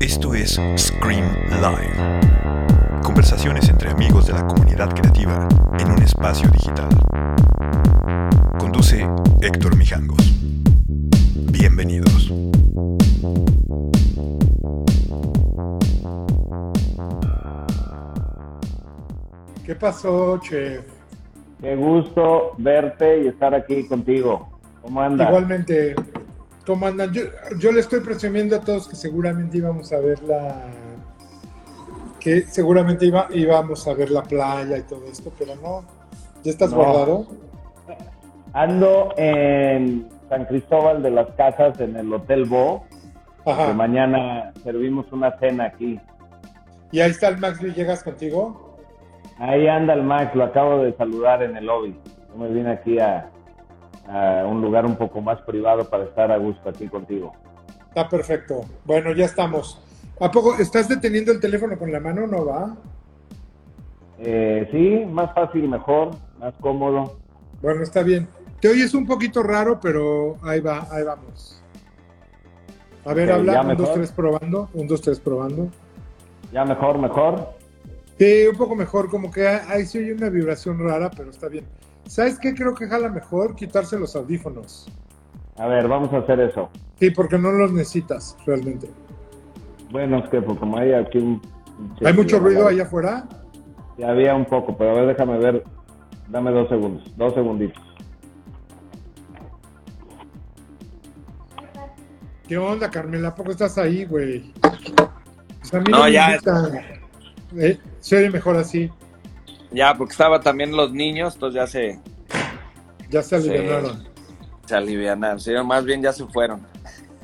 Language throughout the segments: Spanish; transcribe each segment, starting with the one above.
Esto es Scream Live. Conversaciones entre amigos de la comunidad creativa en un espacio digital. Conduce Héctor Mijangos. Bienvenidos. ¿Qué pasó, chef? Qué gusto verte y estar aquí contigo. ¿Cómo andas? Igualmente, ¿cómo andan? Yo, yo le estoy presumiendo a todos que seguramente íbamos a ver la... que seguramente iba, íbamos a ver la playa y todo esto, pero no. ¿Ya estás No. guardado? Ando en San Cristóbal de las Casas, en el Hotel Bo, que Ajá. mañana servimos una cena aquí. ¿Y ahí está el Max Villegas contigo? Ahí anda el Max, lo acabo de saludar en el lobby. Yo me vine aquí a, a un lugar un poco más privado para estar a gusto aquí contigo. Está perfecto. Bueno, ya estamos. ¿A poco estás deteniendo el teléfono con la mano? ¿No va? Eh, sí, más fácil, mejor, más cómodo. Bueno, está bien. Te oyes un poquito raro, pero ahí va, ahí vamos. A ver, habla. ¿ya Un, dos, tres, probando. Un, dos, tres, probando. Ya mejor, mejor. Sí, un poco mejor, como que ahí sí oye una vibración rara, pero está bien. ¿Sabes qué creo que jala mejor? Quitarse los audífonos. A ver, vamos a hacer eso. Sí, porque no los necesitas realmente. Bueno, es que pues, como hay aquí un... ¿Hay mucho ruido allá afuera? Ya había un poco, pero a ver, déjame ver. Dame dos segundos, dos segunditos. ¿Qué onda, Carmela? ¿A poco estás ahí, güey? Pues No, ya. invitan. Eh, Se oye mejor así. Ya, porque estaba también los niños, entonces ya se, Ya se Sí. alivianaron. se alivianaron. Sí, más bien ya se fueron.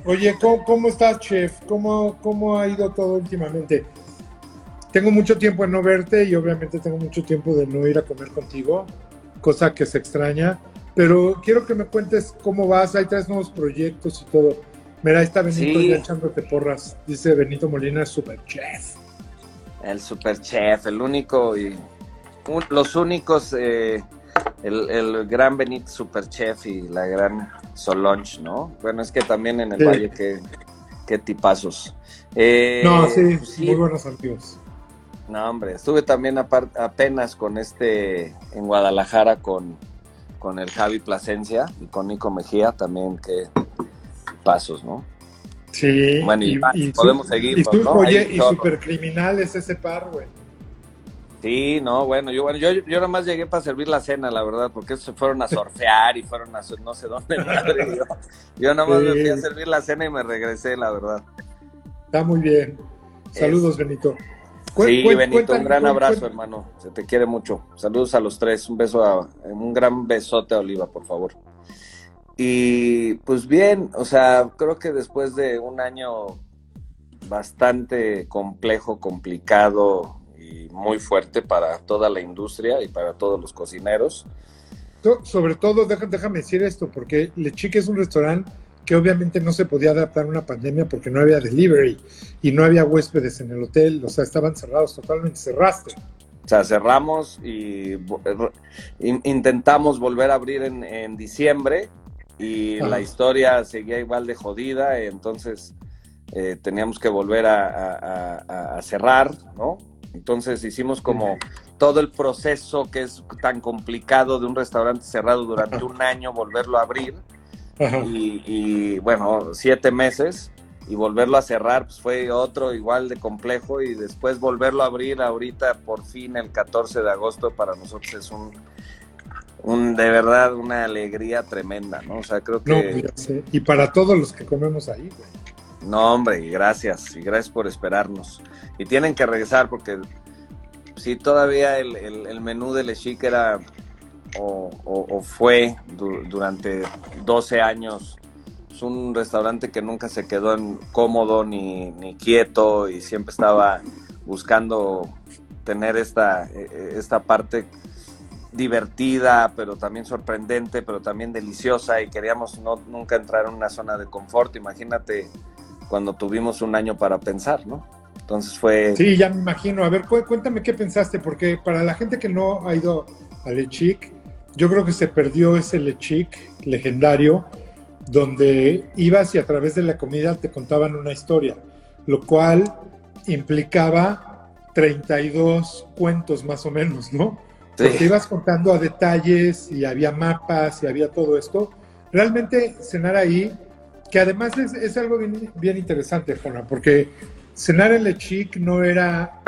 Oye, ¿cómo, cómo estás, chef? ¿Cómo, ¿Cómo ha ido todo últimamente? Tengo mucho tiempo de no verte y obviamente tengo mucho tiempo de no ir a comer contigo, cosa que se extraña. Pero quiero que me cuentes cómo vas. Hay tres nuevos proyectos y todo. Mira, ahí está Benito Sí. ya echándote porras. Dice Benito Molina, super chef. El super chef, el único y un- los únicos, eh, el, el gran Benito super chef y la gran Solange, ¿no? Bueno, es que también en el Sí. Valle, qué, qué tipazos. Eh, no, sí, pues sí, muy buenos amigos. No, hombre, estuve también apenas con este en Guadalajara con, con el Javi Plasencia y con Nico Mejía también, qué pasos, ¿no? Sí. Bueno, y podemos seguir, Y ¿no? oye, y chorro. super criminal es ese par, güey. Sí, no, bueno, yo, bueno, yo, yo nada más llegué para servir la cena, la verdad, porque se fueron a surfear y fueron a no sé dónde. madre, yo, yo nada más me fui a servir la cena y me regresé, la verdad. Está muy bien. Saludos, Benito. Cu- Sí, Benito, cuéntame, un gran abrazo, hermano. Se te quiere mucho. Saludos a los tres. Un beso a, un gran besote a Oliva, por favor. Y pues bien, o sea, creo que después de un año bastante complejo, complicado y muy fuerte para toda la industria y para todos los cocineros. Sobre todo, déjame decir esto, porque Le Chic es un restaurante que obviamente no se podía adaptar a una pandemia porque no había delivery y no había huéspedes en el hotel, o sea, estaban cerrados, totalmente cerraste. O sea, cerramos y in- intentamos volver a abrir en, en diciembre y la historia seguía igual de jodida, entonces eh, teníamos que volver a, a- a- a cerrar, ¿no? Entonces hicimos como todo el proceso que es tan complicado de un restaurante cerrado durante un año, volverlo a abrir y, y, bueno, siete meses y volverlo a cerrar pues fue otro igual de complejo y después volverlo a abrir ahorita por fin el 14 de agosto para nosotros es un, un de verdad una alegría tremenda, ¿no? O sea, creo que... Y para todos los que comemos ahí, güey. No, hombre, y gracias, y gracias por esperarnos. Y tienen que regresar porque si todavía el, menú de Le Chic era o, fue du- durante 12 años es un restaurante que nunca se quedó en cómodo ni, ni quieto y siempre estaba buscando tener esta, eh, esta parte divertida, pero también sorprendente, pero también deliciosa y queríamos no, nunca entrar en una zona de confort. Imagínate cuando tuvimos un año para pensar, ¿no? Entonces fue... Sí, ya me imagino. A ver, cu- cuéntame qué pensaste, porque para la gente que no ha ido a Le Chic, yo creo que se perdió ese Le Chic legendario, donde ibas y a través de la comida te contaban una historia, lo cual implicaba 32 cuentos más o menos, ¿no? Porque ibas contando a detalles y había mapas y había todo esto. Realmente cenar ahí, que además es, algo bien, bien interesante, Juana, porque cenar en Le Chic no era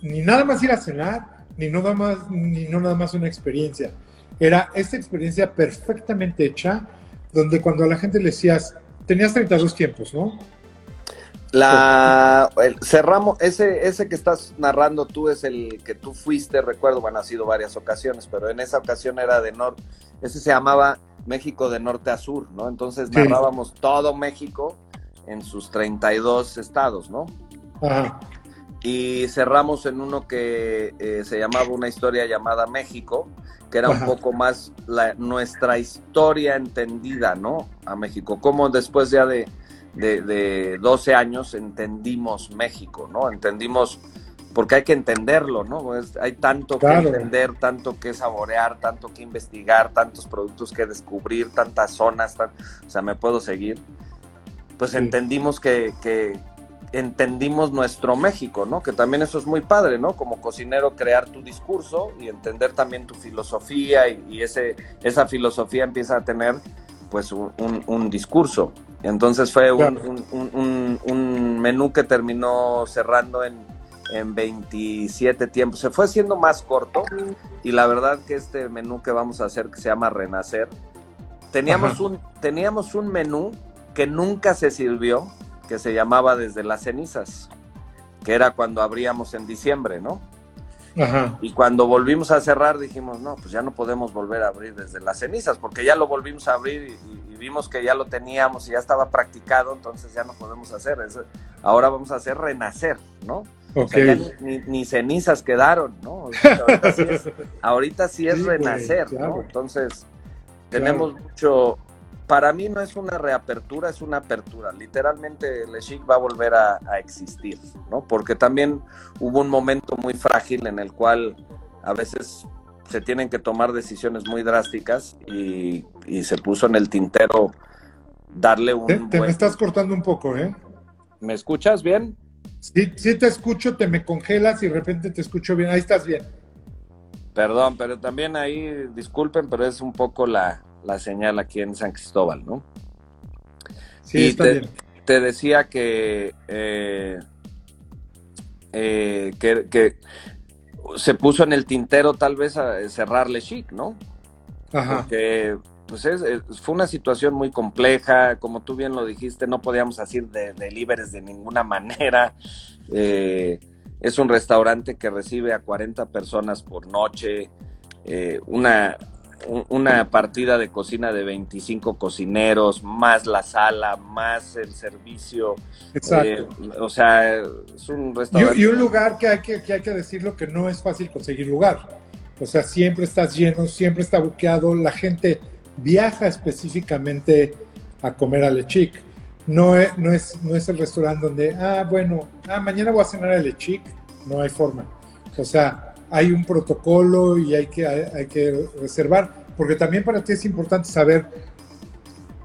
ni nada más ir a cenar, ni nada más, ni no nada más una experiencia. Era esta experiencia perfectamente hecha, donde cuando a la gente le decías, tenías 32 tiempos, ¿no? La cerramos, ese, ese que estás narrando tú es el que tú fuiste, recuerdo, bueno, ha sido varias ocasiones, pero en esa ocasión era de norte, ese se llamaba México de norte a sur, ¿no? Entonces narrábamos todo México en sus 32 estados, ¿no? Ajá. Y cerramos en uno que eh, se llamaba una historia llamada México, que era un poco más la, nuestra historia entendida, ¿no? A México, como después ya de de, 12 años entendimos México, ¿no? Entendimos, porque hay que entenderlo, ¿no? hay tanto que entender, tanto que saborear, tanto que investigar, tantos productos que descubrir, tantas zonas, o sea, me puedo seguir. Pues entendimos que, que, entendimos nuestro México, ¿no? Que también eso es muy padre, ¿no? Como cocinero crear tu discurso y entender también tu filosofía y, ese, esa filosofía empieza a tener pues un, un discurso. Entonces fue un, menú que terminó cerrando en, 27 tiempos. Se fue haciendo más corto y la verdad que este menú que vamos a hacer, que se llama Renacer, teníamos, un, teníamos un menú que nunca se sirvió, que se llamaba Desde las cenizas, que era cuando abríamos en diciembre, ¿no? Y cuando volvimos a cerrar dijimos, no, pues ya no podemos volver a abrir desde las cenizas, porque ya lo volvimos a abrir y, vimos que ya lo teníamos y ya estaba practicado, entonces ya no podemos hacer. eso. ahora vamos a hacer renacer, ¿no? ni, cenizas quedaron, ¿no? ahorita, sí es, renacer, ¿no? Entonces, tenemos mucho, para mí no es una reapertura, es una apertura. Literalmente el Chic va a volver a, existir, ¿no? Porque también hubo un momento muy frágil en el cual a veces se tienen que tomar decisiones muy drásticas y, se puso en el tintero darle un... Te, me estás cortando un poco, ¿eh? ¿Me escuchas bien? Sí, sí te escucho, te me congelas y de repente te escucho bien. Ahí estás bien. Perdón, pero también ahí, disculpen, pero es un poco la, la señal aquí en San Cristóbal, ¿no? Sí, está te, bien. te decía que, eh, eh, que, se puso en el tintero tal vez a cerrarle chic, ¿no? Ajá. Porque pues es, fue una situación muy compleja, como tú bien lo dijiste, no podíamos hacer de deliveries de ninguna manera. Eh, es un restaurante que recibe a 40 personas por noche, una, una partida de cocina de 25 cocineros, más la sala, más el servicio. Exacto. Eh, o sea, es un restaurante. Y, un lugar que hay que, hay que decirlo que no es fácil conseguir lugar. O sea, siempre estás lleno, siempre está buqueado, la gente viaja específicamente a comer a Lechic. No es, no, es, no es el restaurante donde, ah, bueno, ah, mañana voy a cenar a Lechic. No hay forma. O sea, hay un protocolo y hay que, hay, que reservar, porque también para ti es importante saber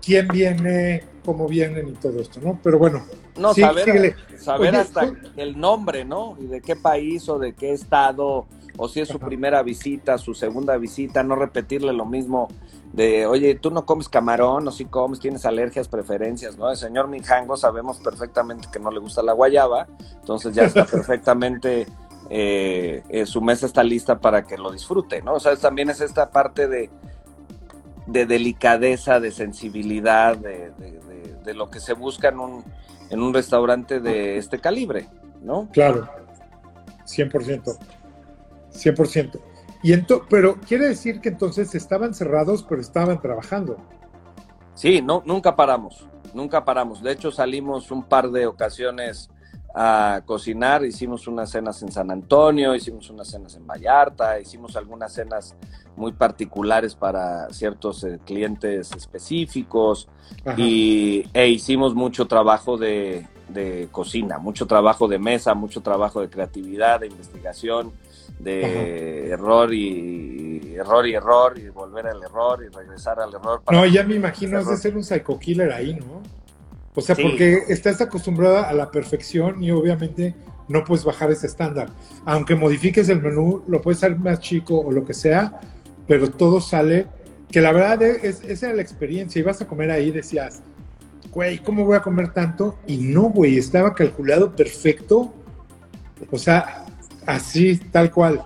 quién viene, cómo vienen y todo esto, ¿no? Pero bueno. No, saber, saber hasta el nombre, ¿no? Y de qué país o de qué estado, o si es su primera visita, su segunda visita, no repetirle lo mismo de, oye, tú no comes camarón, o si comes, tienes alergias, preferencias, ¿no? El señor Mijango sabemos perfectamente que no le gusta la guayaba, entonces ya está perfectamente eh, eh, su mesa está lista para que lo disfrute, ¿no? O sea, también es esta parte de, de delicadeza, de sensibilidad, de, lo que se busca en un, en un restaurante de este calibre, ¿no? Claro, 100%. 100%. Y pero quiere decir que entonces estaban cerrados, pero estaban trabajando. Sí, no, nunca paramos, nunca paramos. De hecho, salimos un par de ocasiones a cocinar. Hicimos unas cenas en San Antonio, hicimos unas cenas en Vallarta, hicimos algunas cenas muy particulares para ciertos eh, clientes específicos y, e hicimos mucho trabajo de, cocina, mucho trabajo de mesa, mucho trabajo de creatividad, de investigación, de error y, y error y error y volver al error y regresar al error. no, ya me imagino has de ser un psycho killer ahí, ¿no? O sea, porque estás acostumbrada a la perfección y obviamente no puedes bajar ese estándar. Aunque modifiques el menú, lo puedes hacer más chico o lo que sea, pero todo sale, que la verdad es, esa era la experiencia. Ibas a comer ahí, decías, güey, ¿cómo voy a comer tanto? Y no, güey, estaba calculado perfecto. O sea, así, tal cual.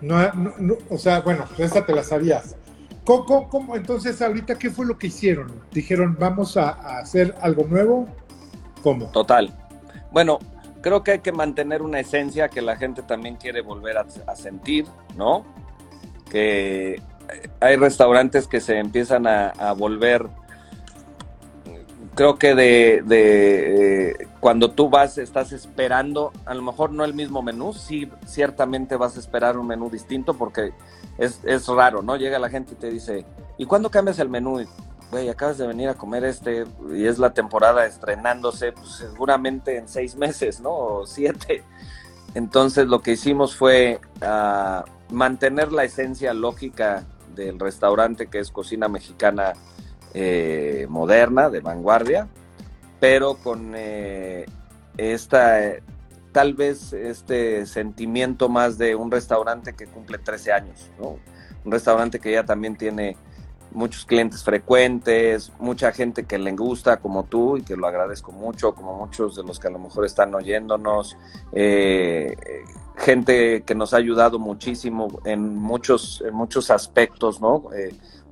No, o sea, bueno, esa te la sabías. ¿Cómo, ¿Cómo, entonces ahorita qué fue lo que hicieron? Dijeron, vamos a, hacer algo nuevo. ¿Cómo? Total. Bueno, creo que hay que mantener una esencia que la gente también quiere volver a, sentir, ¿no? Que hay restaurantes que se empiezan a volver creo que de, de cuando tú vas, estás esperando, a lo mejor no el mismo menú, sí, ciertamente vas a esperar un menú distinto porque es, es raro, ¿no? Llega la gente y te dice, ¿y cuándo cambias el menú? Güey, acabas de venir a comer este y es la temporada estrenándose, pues seguramente en seis meses, ¿no? O siete. Entonces lo que hicimos fue uh, mantener la esencia lógica del restaurante que es cocina mexicana eh, moderna, de vanguardia, pero con eh, esta, tal vez este sentimiento más de un restaurante que cumple 13 años, Un restaurante que ya también tiene muchos clientes frecuentes, mucha gente que le gusta como tú y que lo agradezco mucho, como muchos de los que a lo mejor están oyéndonos, eh, gente que nos ha ayudado muchísimo en muchos, en muchos aspectos, ¿no?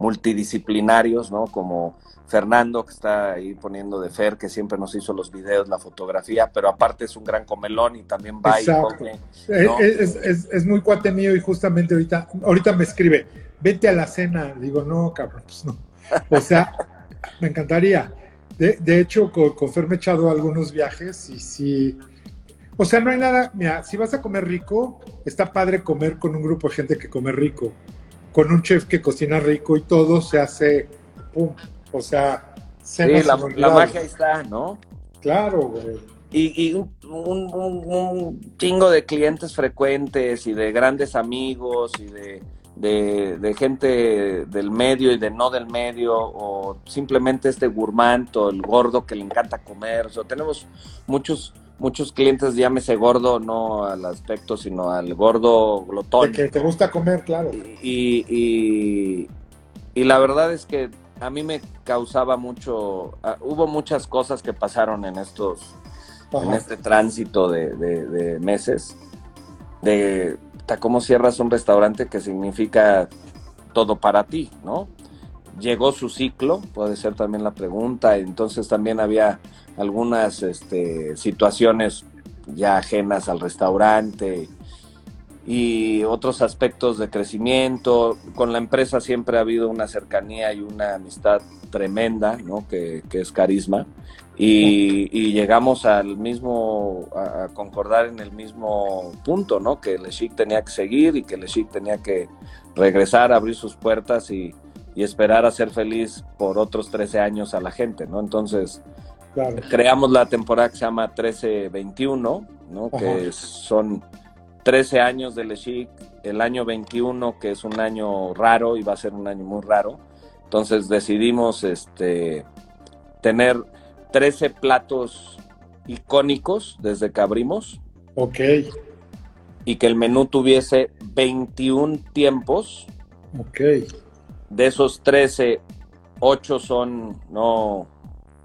Multidisciplinarios, ¿no? Como Fernando, que está ahí poniendo de Fer, que siempre nos hizo los videos, la fotografía, pero aparte es un gran comelón y también va y come, eh, es, muy cuate mío y justamente ahorita, ahorita me escribe, vete a la cena. Digo, no, cabrón, pues no. O sea, me encantaría. De, de hecho, con, con, Fer me he echado algunos viajes y sí. O sea, no hay nada. Mira, si vas a comer rico, está padre comer con un grupo de gente que come rico con un chef que cocina rico y todo se hace, pum, o sea, sí, la, la, magia está, ¿no? Claro, güey. Y, un, un, chingo de clientes frecuentes y de grandes amigos y de, de, gente del medio y de no del medio, o simplemente este gourmand o el gordo que le encanta comer. O tenemos muchos muchos clientes, llámese gordo, no al aspecto, sino al gordo glotón. que te gusta comer, claro. Y, y, la verdad es que a mí me causaba mucho, ah, hubo muchas cosas que pasaron en estos, en este tránsito de, meses, de cómo cierras un restaurante que significa todo para ti, ¿no? Llegó su ciclo, puede ser también la pregunta, entonces también había algunas este, situaciones ya ajenas al restaurante y otros aspectos de crecimiento. Con la empresa siempre ha habido una cercanía y una amistad tremenda, ¿no? que, es carisma. Y, llegamos al mismo, a, concordar en el mismo punto, ¿no? que el tenía que seguir y que el tenía que regresar, abrir sus puertas y, y esperar a ser feliz por otros 13 años a la gente, ¿no? Entonces, Creamos la temporada que se llama 1321, ¿no? que son 13 años de Lechic, el año 21, que es un año raro y va a ser un año muy raro. Entonces decidimos este, tener 13 platos icónicos desde que abrimos. Ok. Y que el menú tuviese 21 tiempos. Ok. De esos 13, 8 son no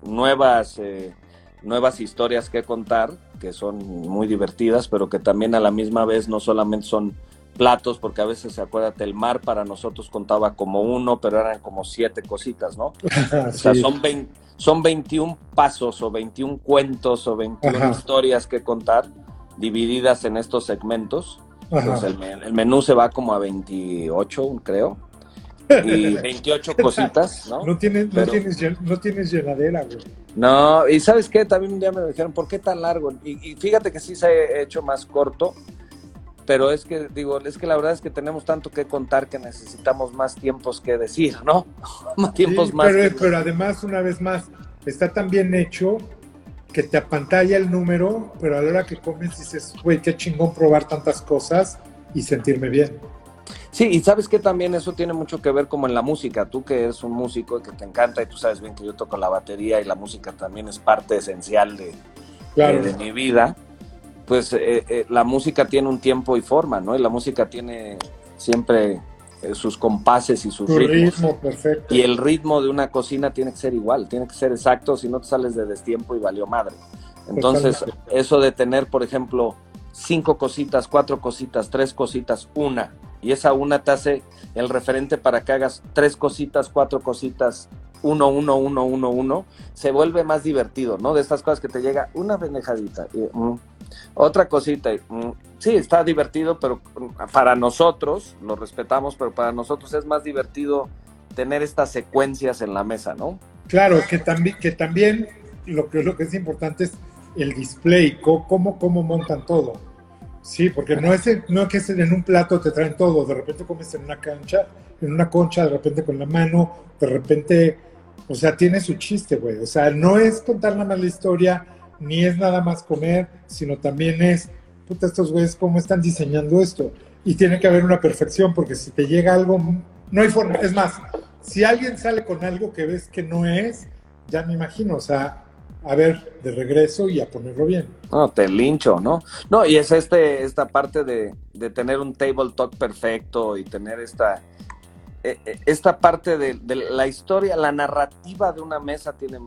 nuevas, eh, nuevas historias que contar, que son muy divertidas, pero que también a la misma vez no solamente son platos, porque a veces, acuérdate, el mar para nosotros contaba como uno, pero eran como siete cositas, ¿no? O sea, son, son 21 pasos o 21 cuentos o 21 historias que contar, divididas en estos segmentos. el, el, menú se va como a 28, creo y 28 cositas, ¿no? No tienes, no, tienes, no tienes llenadera, güey. No, y ¿sabes qué? También un día me dijeron, ¿por qué tan largo? Y, fíjate que sí se ha hecho más corto, pero es que, digo, es que la verdad es que tenemos tanto que contar que necesitamos más tiempos que decir, ¿no? más tiempos más. Pero, pero además, una vez más, está tan bien hecho que te apantalla el número, pero a la hora que comes dices, güey, qué chingón probar tantas cosas y sentirme bien. Sí, y sabes que también eso tiene mucho que ver como en la música. Tú que eres un músico y que te encanta y tú sabes bien que yo toco la batería y la música también es parte esencial de, Claro. de, de mi vida. Pues eh, eh, la música tiene un tiempo y forma, ¿no? Y la música tiene siempre eh, sus compases y sus Tu ritmos. ritmo, perfecto. Y el ritmo de una cocina tiene que ser igual, tiene que ser exacto, si no te sales de destiempo y valió madre. Entonces, Totalmente. eso de tener, por ejemplo, cinco cositas, cuatro cositas, tres cositas, una, y esa una te hace el referente para que hagas tres cositas, cuatro cositas, uno, uno, uno, uno, uno, se vuelve más divertido, ¿no? De estas cosas que te llega una pendejadita, mm, otra cosita, mm, sí, está divertido, pero mm, para nosotros, lo respetamos, pero para nosotros es más divertido tener estas secuencias en la mesa, ¿no? Claro, que también, que también lo que, lo que es importante es el display, cómo, cómo montan todo. Sí, porque no es, no es que en un plato te traen todo, de repente comes en una cancha, en una concha, de repente con la mano, de repente, o sea, tiene su chiste, güey. O sea, no es contar nada más la historia, ni es nada más comer, sino también es, puta, estos güeyes, cómo están diseñando esto. Y tiene que haber una perfección, porque si te llega algo, no hay forma. Es más, si alguien sale con algo que ves que no es, ya me imagino, o sea, a ver, de regreso y a ponerlo bien. No, te lincho, ¿no? No, y es este, esta parte de, de tener un table talk perfecto y tener esta, eh, eh, esta parte de, de la historia, la narrativa de una mesa tiene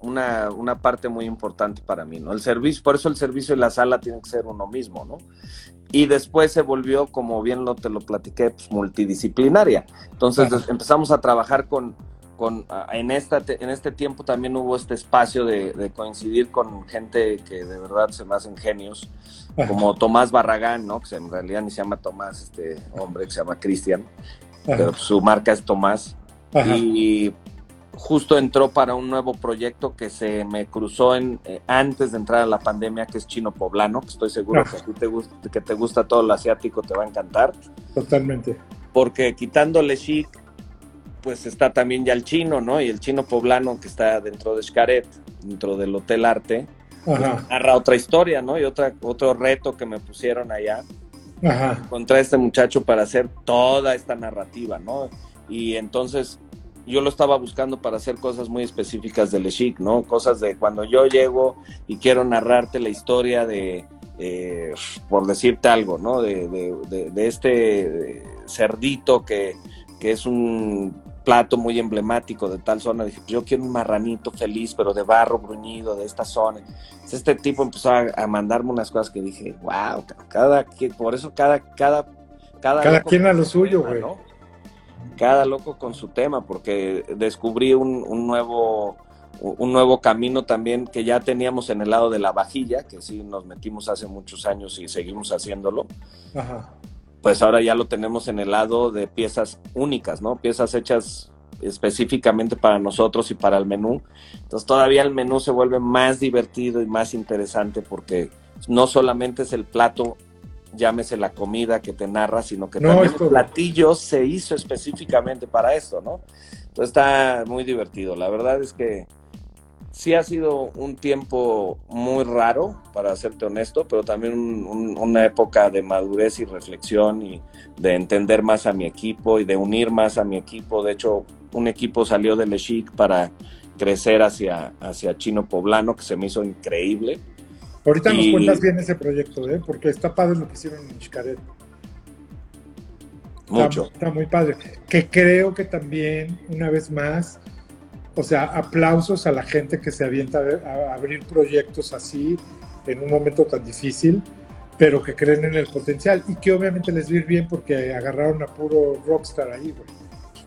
una, una parte muy importante para mí, ¿no? El servicio, por eso el servicio y la sala tienen que ser uno mismo, ¿no? Y después se volvió, como bien lo, te lo platiqué, pues, multidisciplinaria. Entonces empezamos a trabajar con, con en, esta, en este tiempo también hubo este espacio de, de coincidir con gente que de verdad se me hacen genios, como Tomás Barragán, ¿no? Que en realidad ni se llama Tomás, este hombre que se llama Cristian, pero su marca es Tomás. ajá, Y justo entró para un nuevo proyecto que se me cruzó en, eh, antes de entrar a la pandemia, que es Chino Poblano, que estoy seguro Ajá. que a ti te gusta, que te gusta todo lo asiático, te va a encantar totalmente. porque quitándole chic, pues está también ya el chino, ¿no? Y el chino poblano que está dentro de Xcaret, dentro del Hotel Arte, pues, narra otra historia, ¿no? Y otra, otro reto que me pusieron allá ajá, contra este muchacho para hacer toda esta narrativa, ¿no? Y entonces yo lo estaba buscando para hacer cosas muy específicas del chic, ¿no? Cosas de cuando yo llego y quiero narrarte la historia de, eh, por decirte algo, ¿no? De, de- de- de este cerdito que, que es un plato muy emblemático de tal zona. Dije, yo quiero un marranito feliz, pero de barro bruñido, de esta zona. Entonces, este tipo empezó a, a mandarme unas cosas que dije, wow, cada, que- por eso cada, cada, cada, Cada quien a lo su suyo, güey. ¿no? Cada loco con su tema, porque descubrí un, un nuevo un nuevo camino también que ya teníamos en el lado de la vajilla, que sí nos metimos hace muchos años y seguimos haciéndolo, ajá. Pues ahora ya lo tenemos en el lado de piezas únicas, ¿no? Piezas hechas específicamente para nosotros y para el menú. Entonces todavía el menú se vuelve más divertido y más interesante porque no solamente es el plato, llámese la comida que te narra, sino que No, también es el platillo se hizo específicamente para esto, ¿no? Entonces está muy divertido. La verdad es que sí ha sido un tiempo muy raro, para serte honesto, pero también un- un- una época de madurez y reflexión y de entender más a mi equipo y de unir más a mi equipo. De hecho, un equipo salió de Lechic para crecer hacia, hacia Chino Poblano, que se me hizo increíble. Ahorita nos cuentas bien ese proyecto, ¿eh? Porque está padre lo que hicieron en Xcaret. Está- Mucho. Está, muy padre. Que creo que también, una vez más, o sea, aplausos a la gente que se avienta a, abrir proyectos así en un momento tan difícil, pero que creen en el potencial y que obviamente les va a ir bien porque agarraron a puro rockstar ahí, güey.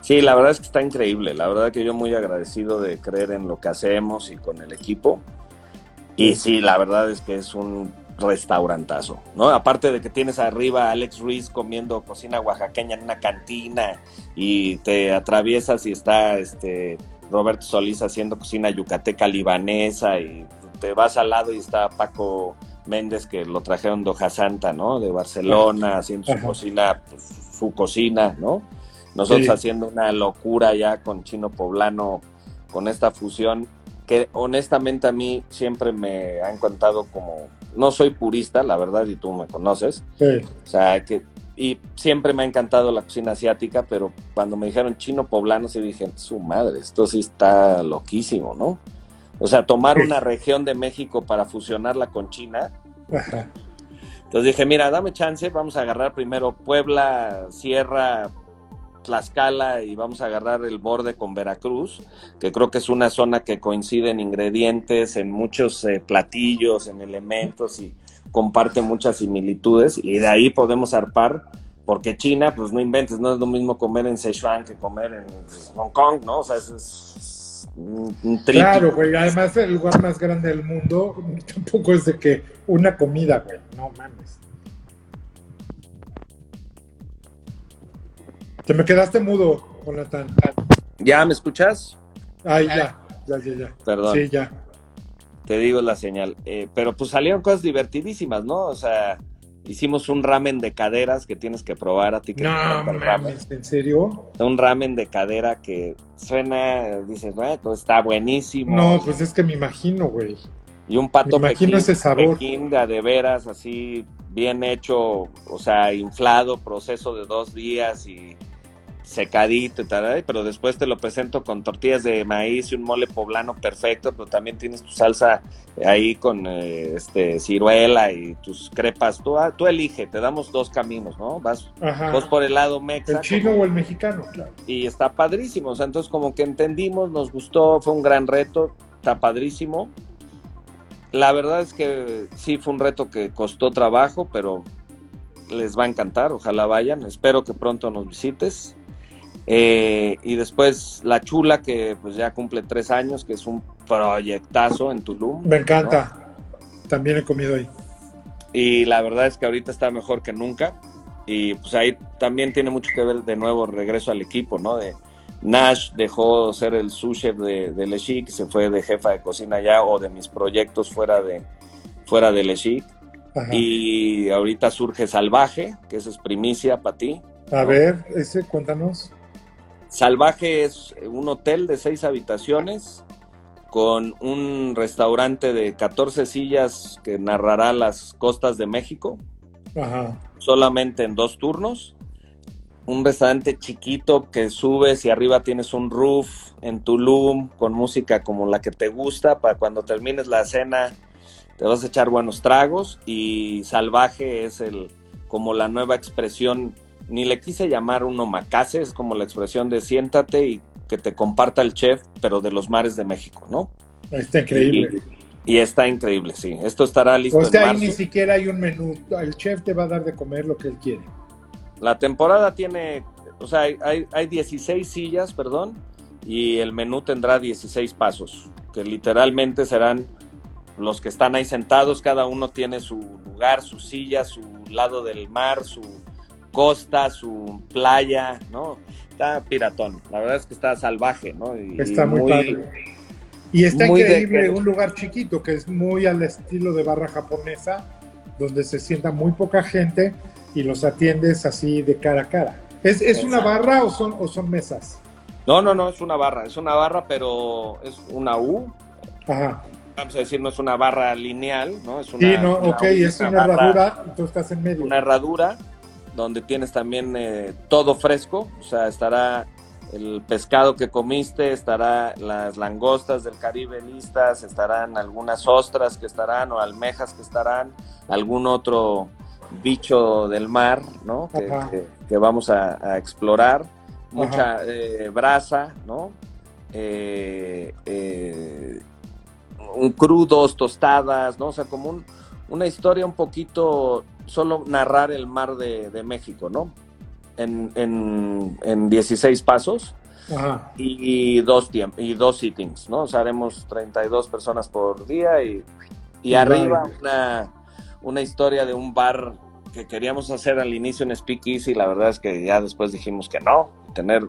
Sí, la verdad es que está increíble. La verdad que yo muy agradecido de creer en lo que hacemos y con el equipo. Y sí, la verdad es que es un restaurantazo, ¿no? Aparte de que tienes arriba a Alex Ruiz comiendo cocina oaxaqueña en una cantina y te atraviesas y está este Roberto Solís haciendo cocina yucateca libanesa y te vas al lado y está Paco Méndez que lo trajeron de Hoja Santa, ¿no? De Barcelona, haciendo su Ajá. cocina, pues, su cocina, ¿no? Nosotros Sí. haciendo una locura ya con Chino Poblano, con esta fusión, que honestamente a mí siempre me han contado como, no soy purista, la verdad, y tú me conoces, Sí, o sea, que y siempre me ha encantado la cocina asiática, pero cuando me dijeron chino poblano, sí dije, su madre, esto sí está loquísimo, ¿no? O sea, tomar una región de México para fusionarla con China. Entonces dije, mira, dame chance, vamos a agarrar primero Puebla, Sierra, Tlaxcala y vamos a agarrar el borde con Veracruz, que creo que es una zona que coincide en ingredientes, en muchos eh, platillos, en elementos y comparte muchas similitudes y de ahí podemos arpar, porque China, pues no inventes, no es lo mismo comer en Sichuan que comer en Hong Kong, ¿no? O sea, es, un, Claro, güey, además el lugar más grande del mundo tampoco es de que una comida, güey, no mames. Te me quedaste mudo, Jonathan. ¿Ya me escuchas? Ay, ya, ya, ya, ya. Perdón. Sí, ya te digo la señal. Eh, pero pues salieron cosas divertidísimas, ¿no? O sea, hicimos un ramen de caderas que tienes que probar a ti. Que no, mames, ¿en serio? Un ramen de cadera que suena, dices, bueno, está buenísimo. No, pues es que me imagino, güey. Y un pato me imagino ese sabor. De veras, así bien hecho, o sea, inflado, proceso de dos días y secadito y tal, pero después te lo presento con tortillas de maíz y un mole poblano perfecto, pero también tienes tu salsa ahí con eh, este ciruela y tus crepas. Tú, ah, tú elige, te damos dos caminos, ¿no? Vas, por el lado mexa. El chino o el mexicano, claro. Y está padrísimo, o sea, entonces como que entendimos, nos gustó, fue un gran reto, está padrísimo. La verdad es que sí fue un reto que costó trabajo, pero les va a encantar, ojalá vayan, espero que pronto nos visites. Eh, y después La Chula, que pues ya cumple tres años, que es un proyectazo en Tulum. Me encanta. También he comido ahí. Y la verdad es que ahorita está mejor que nunca. Y pues ahí también tiene mucho que ver de nuevo regreso al equipo, ¿no? De Nash dejó ser el sous chef de, de Le Chic, se fue de jefa de cocina ya o de mis proyectos fuera de, fuera de Le Chic. Y ahorita surge Salvaje, que eso es primicia para ti. A ver, ese, cuéntanos. Salvaje es un hotel de seis habitaciones con un restaurante de 14 sillas que narrará las costas de México. Solamente en dos turnos. Un restaurante chiquito que subes y arriba tienes un roof en Tulum con música como la que te gusta para cuando termines la cena te vas a echar buenos tragos y Salvaje es el como la nueva expresión ni le quise llamar un omakase, es como la expresión de siéntate y que te comparta el chef, pero de los mares de México, ¿no? Está increíble. Y, está increíble, sí. Esto estará listo. O sea, ahí ni siquiera hay un menú. El chef te va a dar de comer lo que él quiere. La temporada tiene, o sea, hay, hay 16 sillas, perdón, y el menú tendrá 16 pasos, que literalmente serán los que están ahí sentados, cada uno tiene su lugar, su silla, su lado del mar, su costa, su playa, ¿no? Está piratón, la verdad es que está salvaje, ¿no? Y, está muy, padre. Y está increíble, un lugar chiquito que es muy al estilo de barra japonesa, donde se sienta muy poca gente y los atiendes así de cara a cara. ¿Es, una barra o son, o son mesas? No, no, no, es una barra, es una barra, pero es una U. Ajá. Vamos a decir, no es una barra lineal, ¿no? Es una, sí, no, ok, es una, herradura, tú estás en medio. Una herradura donde tienes también eh, todo fresco, o sea, estará el pescado que comiste, estará las langostas del Caribe listas, estarán algunas ostras que estarán o almejas que estarán, algún otro bicho del mar, ¿no? Que, vamos a, explorar, mucha eh, brasa, ¿no? Eh, un crudos, tostadas, ¿no? O sea, como una historia un poquito solo narrar el mar de, México, ¿no? En, en, 16 pasos Y, dos y dos sittings, ¿no? O sea, haremos 32 personas por día y, y arriba una, una historia de un bar que queríamos hacer al inicio en Speakeasy, la verdad es que ya después dijimos que no, tener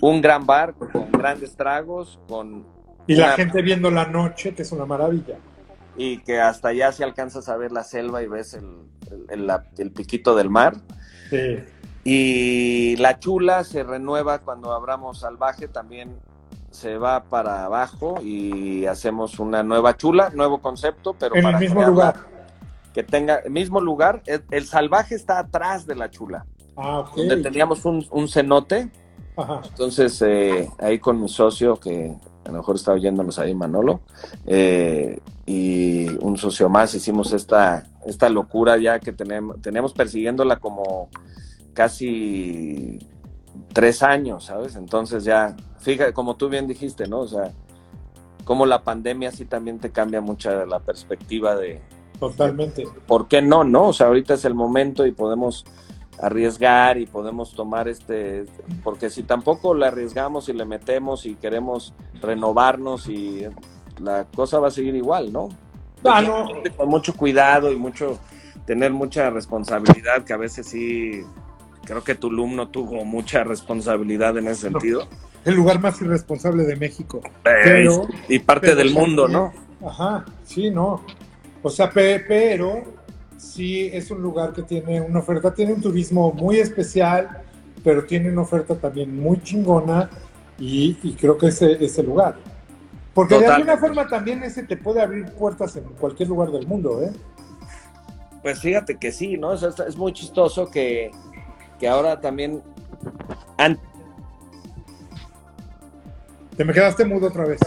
un gran bar con grandes tragos, con... Y la gente viendo la noche, que es una maravilla y que hasta allá si alcanzas a ver la selva y ves el, el, piquito del mar. Sí. Y la chula se renueva cuando abramos salvaje, también se va para abajo y hacemos una nueva chula, nuevo concepto, pero en el mismo lugar. Que tenga el mismo lugar, el, salvaje está atrás de la chula. Ah, ok. donde teníamos un, un cenote. Ajá. Entonces, eh, ahí con mi socio, que a lo mejor está oyéndonos ahí, Manolo, eh, y un socio más, hicimos esta, esta locura ya que tenemos, tenemos persiguiéndola como casi tres años, ¿sabes? Entonces ya, fíjate, como tú bien dijiste, ¿no? O sea, como la pandemia sí también te cambia mucha la perspectiva de, Totalmente. ¿por qué no? No, o sea, ahorita es el momento y podemos arriesgar y podemos tomar este, porque si tampoco le arriesgamos y le metemos y queremos renovarnos y la cosa va a seguir igual, ¿no? Ah, no. Con mucho cuidado y mucho, tener mucha responsabilidad, que a veces sí, creo que Tulum no tuvo mucha responsabilidad en ese sentido. El lugar más irresponsable de México. Pero- y parte pero del mundo, ¿no? Ajá, sí, no. O sea, pe- pero sí es un lugar que tiene una oferta, tiene un turismo muy especial, pero tiene una oferta también muy chingona y, y creo que ese es el lugar. Porque de alguna forma también ese te puede abrir puertas en cualquier lugar del mundo, ¿eh? Pues fíjate que sí, ¿no? O sea, es, es muy chistoso que, que ahora también... an- Te me quedaste mudo otra vez.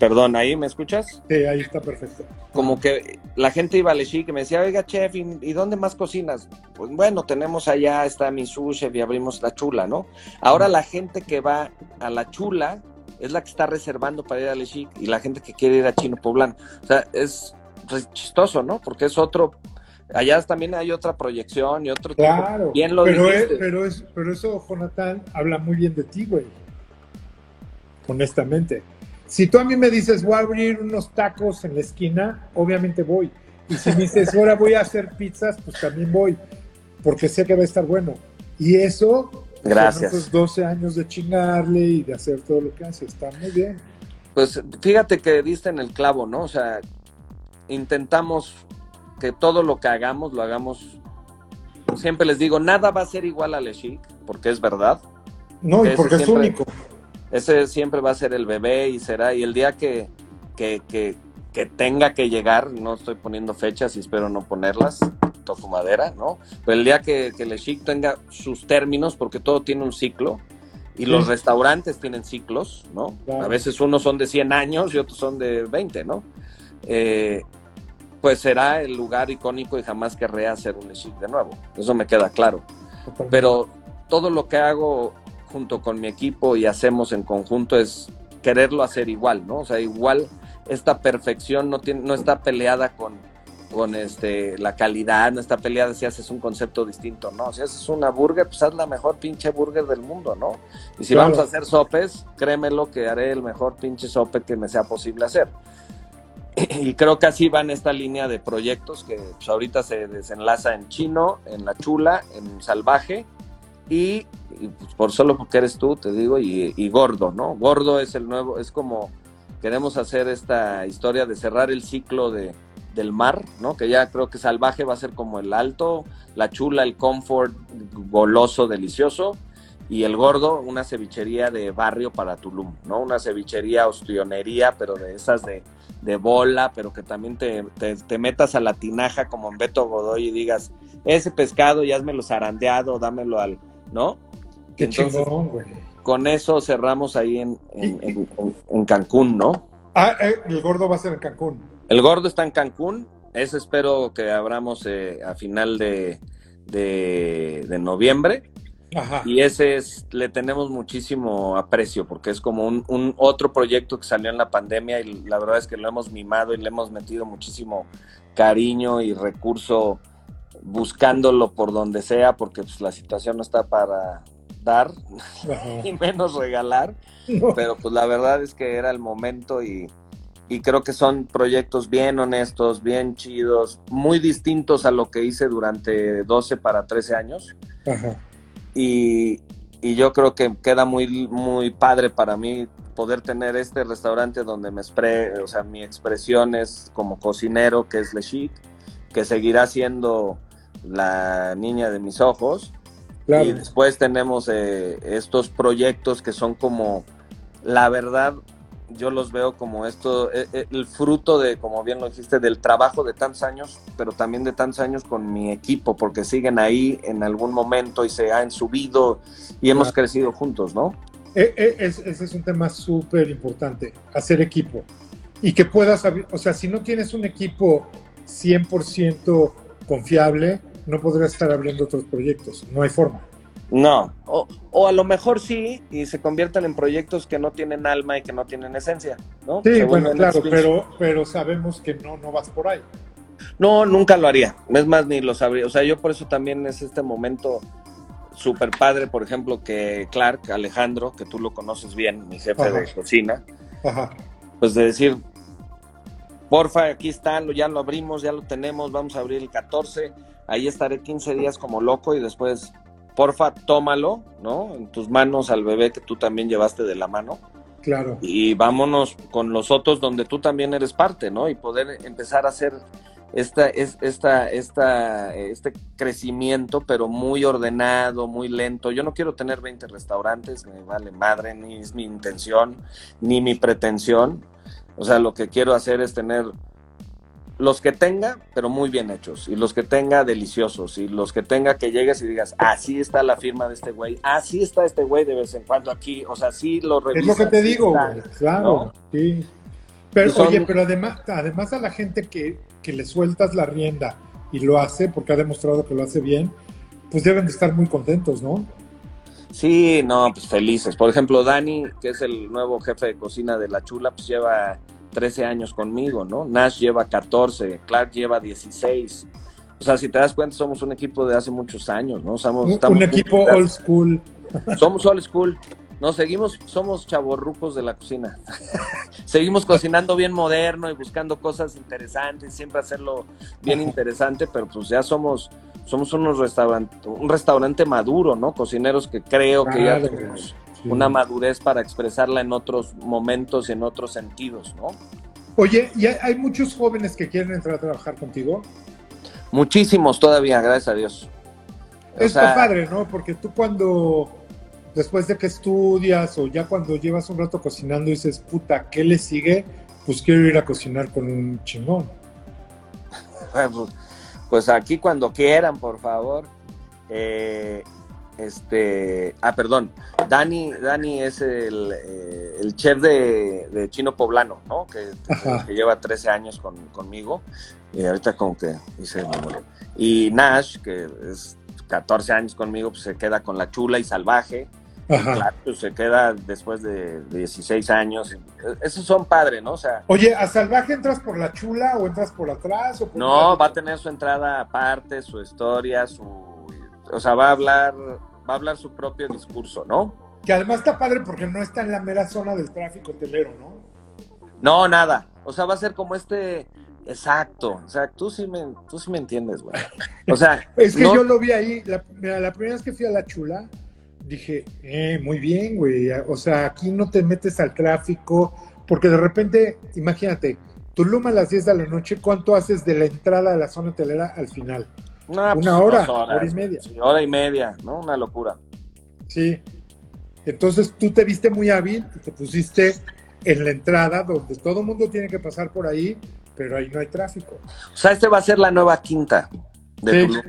Perdón, ¿ahí me escuchas? Sí, ahí está perfecto. Como que la gente iba a Lechic y me decía, oiga, chef, ¿y, y dónde más cocinas? Pues bueno, tenemos allá, está mi sushi y abrimos la chula, ¿no? Ahora la gente que va a la chula es la que está reservando para ir a Lechic y la gente que quiere ir a Chino Poblano. O sea, es chistoso, ¿no? Porque es otro... Allá también hay otra proyección y otro tipo. Claro. Bien lo pero, es- pero, es, pero eso, Jonathan, habla muy bien de ti, güey. Honestamente. Si tú a mí me dices, voy a abrir unos tacos en la esquina, obviamente voy. Y si me dices, ahora voy a hacer pizzas, pues también voy. Porque sé que va a estar bueno. Y eso, Gracias. esos 12 años de chingarle y de hacer todo lo que hace, está muy bien. Pues fíjate que diste en el clavo, ¿no? O sea, intentamos que todo lo que hagamos lo hagamos. Siempre les digo, nada va a ser igual a Lechic, porque es verdad. No, y porque es siempre- único. Ese siempre va a ser el bebé y será. Y el día que, que, que, que tenga que llegar, no estoy poniendo fechas y espero no ponerlas, toco madera, ¿no? Pero el día que, que Lechic tenga sus términos, porque todo tiene un ciclo. Y Sí. los restaurantes tienen ciclos, ¿no? Claro. A veces unos son de 100 años y otros son de 20, ¿no? Eh, pues será el lugar icónico y jamás querré hacer un Lechic de nuevo. Eso me queda claro. Pero todo lo que hago junto con mi equipo y hacemos en conjunto es quererlo hacer igual, ¿no? O sea, igual esta perfección no, tiene, no está peleada con, con este, la calidad, no está peleada si haces un concepto distinto, ¿no? Si haces una burger, pues haz la mejor pinche burger del mundo, ¿no? Y si Claro. vamos a hacer sopes, créemelo que haré el mejor pinche sope que me sea posible hacer. Y creo que así va en esta línea de proyectos que pues, ahorita se desenlaza en Chino, en La Chula, en Salvaje y, y, pues, por solo porque eres tú, te digo, y, y Gordo, ¿no? Gordo es el nuevo, es como queremos hacer esta historia de cerrar el ciclo de, del mar, ¿no? Que ya creo que Salvaje va a ser como el alto, La Chula, el confort, goloso, delicioso, y el gordo, una cevichería de barrio para Tulum, ¿no? Una cevichería ostionería, pero de esas de, de bola, pero que también te, te, te, metas a la tinaja como en Beto Godoy y digas, ese pescado ya lo zarandeado, dámelo al, ¿no? Qué Entonces, chingón, güey. Con eso cerramos ahí en, en, en, en, Cancún, ¿no? Ah, eh, el gordo va a ser en Cancún. El gordo está en Cancún, ese espero que abramos eh, a final de, de, de noviembre. Ajá. Y ese es, le tenemos muchísimo aprecio porque es como un, un, otro proyecto que salió en la pandemia y la verdad es que lo hemos mimado y le hemos metido muchísimo cariño y recurso buscándolo por donde sea porque pues, la situación no está para dar Ajá. y menos regalar. No. Pero pues la verdad es que era el momento y, y creo que son proyectos bien honestos, bien chidos, muy distintos a lo que hice durante 12 para 13 años. Ajá. Y, y, yo creo que queda muy, muy padre para mí poder tener este restaurante donde me expre, o sea, mi expresión es como cocinero, que es Le Chic, que seguirá siendo la niña de mis ojos. Claro. Y después tenemos eh, estos proyectos que son como, la verdad, yo los veo como esto, eh, eh, el fruto de, como bien lo dijiste, del trabajo de tantos años, pero también de tantos años con mi equipo, porque siguen ahí en algún momento y se han subido y hemos Claro. crecido juntos, ¿no? E- e- es- ese es un tema súper importante, hacer equipo. Y que puedas, o sea, si no tienes un equipo 100% confiable, no podrás estar abriendo otros proyectos. No hay forma. No, o, o a lo mejor sí, y se convierten en proyectos que no tienen alma y que no tienen esencia, ¿no? Sí, bueno, claro, pero, pero sabemos que no, no vas por ahí. No, nunca lo haría. Es más, ni lo sabría. O sea, yo por eso también es este momento súper padre, por ejemplo, que Clark, Alejandro, que tú lo conoces bien, mi jefe Ajá. de cocina, Ajá. pues de decir, porfa, aquí está, lo- ya lo abrimos, ya lo tenemos, vamos a abrir el 14, ahí estaré 15 días como loco y después, porfa, tómalo, ¿no? En tus manos al bebé que tú también llevaste de la mano Claro. y vámonos con los otros donde tú también eres parte, ¿no? Y poder empezar a hacer esta, es- esta, esta, este crecimiento, pero muy ordenado, muy lento. Yo no quiero tener 20 restaurantes, me vale madre, ni es mi intención, ni mi pretensión. O sea, lo que quiero hacer es tener los que tenga, pero muy bien hechos, y los que tenga deliciosos, y los que tenga que llegues y digas, así está la firma de este güey, así está este güey de vez en cuando aquí, o sea, sí lo Es revisas. lo que te digo, está. Claro, ¿no? sí. Pero, son- oye, pero además, además a la gente que, que le sueltas la rienda y lo hace, porque ha demostrado que lo hace bien, pues deben de estar muy contentos, ¿no? Sí, no, pues felices. Por ejemplo, Dani, que es el nuevo jefe de cocina de La Chula, pues lleva 13 años conmigo, ¿no? Nash lleva 14, Clark lleva 16. O sea, si te das cuenta, somos un equipo de hace muchos años, ¿no? Somos, Un, estamos un equipo juntas. old school. Somos old school. No, seguimos, somos chavorrucos de la cocina. seguimos cocinando bien moderno y buscando cosas interesantes, siempre hacerlo bien interesante, pero pues ya somos, somos unos restaurante, un restaurante maduro, ¿no? Cocineros que creo que ya tenemos sí. una madurez para expresarla en otros momentos y en otros sentidos, ¿no? Oye, ¿y hay, hay muchos jóvenes que quieren entrar a trabajar contigo? Muchísimos todavía, gracias a Dios. O Está sea, padre, ¿no? Porque tú cuando, después de que estudias o ya cuando llevas un rato cocinando dices, puta, ¿qué le sigue? Pues quiero ir a cocinar con un chingón. Pues aquí cuando quieran, por favor. Eh, este, ah, perdón, Dani, Dani es el, eh, el chef de, de Chino Poblano, ¿no? Que, lleva 13 años con- conmigo y ahorita como que. Y Nash, que es 14 años conmigo, pues se queda con la chula y salvaje. Ajá. Claro, pues se queda después de 16 años. Esos son padres, ¿no? O sea, Oye, ¿a Salvaje entras por la chula o entras por atrás? O por No, va a tener su entrada aparte, su historia, su, o sea, va a hablar, va a hablar su propio discurso, ¿no? Que además está padre porque no está en la mera zona del tráfico hotelero, ¿no? No, nada. O sea, va a ser como este, exacto. O sea, tú sí me, tú sí me entiendes, güey. O sea, Es que no- yo lo vi ahí, la, mira, la primera vez que fui a la chula, dije, eh, muy bien, güey. O sea, aquí no te metes al tráfico, porque de repente, imagínate, Tulum a las 10 de la noche, ¿cuánto haces de la entrada a la zona hotelera al final? Una pues, hora, horas, hora y media. sí, hora y media, ¿no? Una locura. Sí. Entonces tú te viste muy hábil y te pusiste en la entrada donde todo el mundo tiene que pasar por ahí, pero ahí no hay tráfico. O sea, este va a ser la nueva quinta de Sí.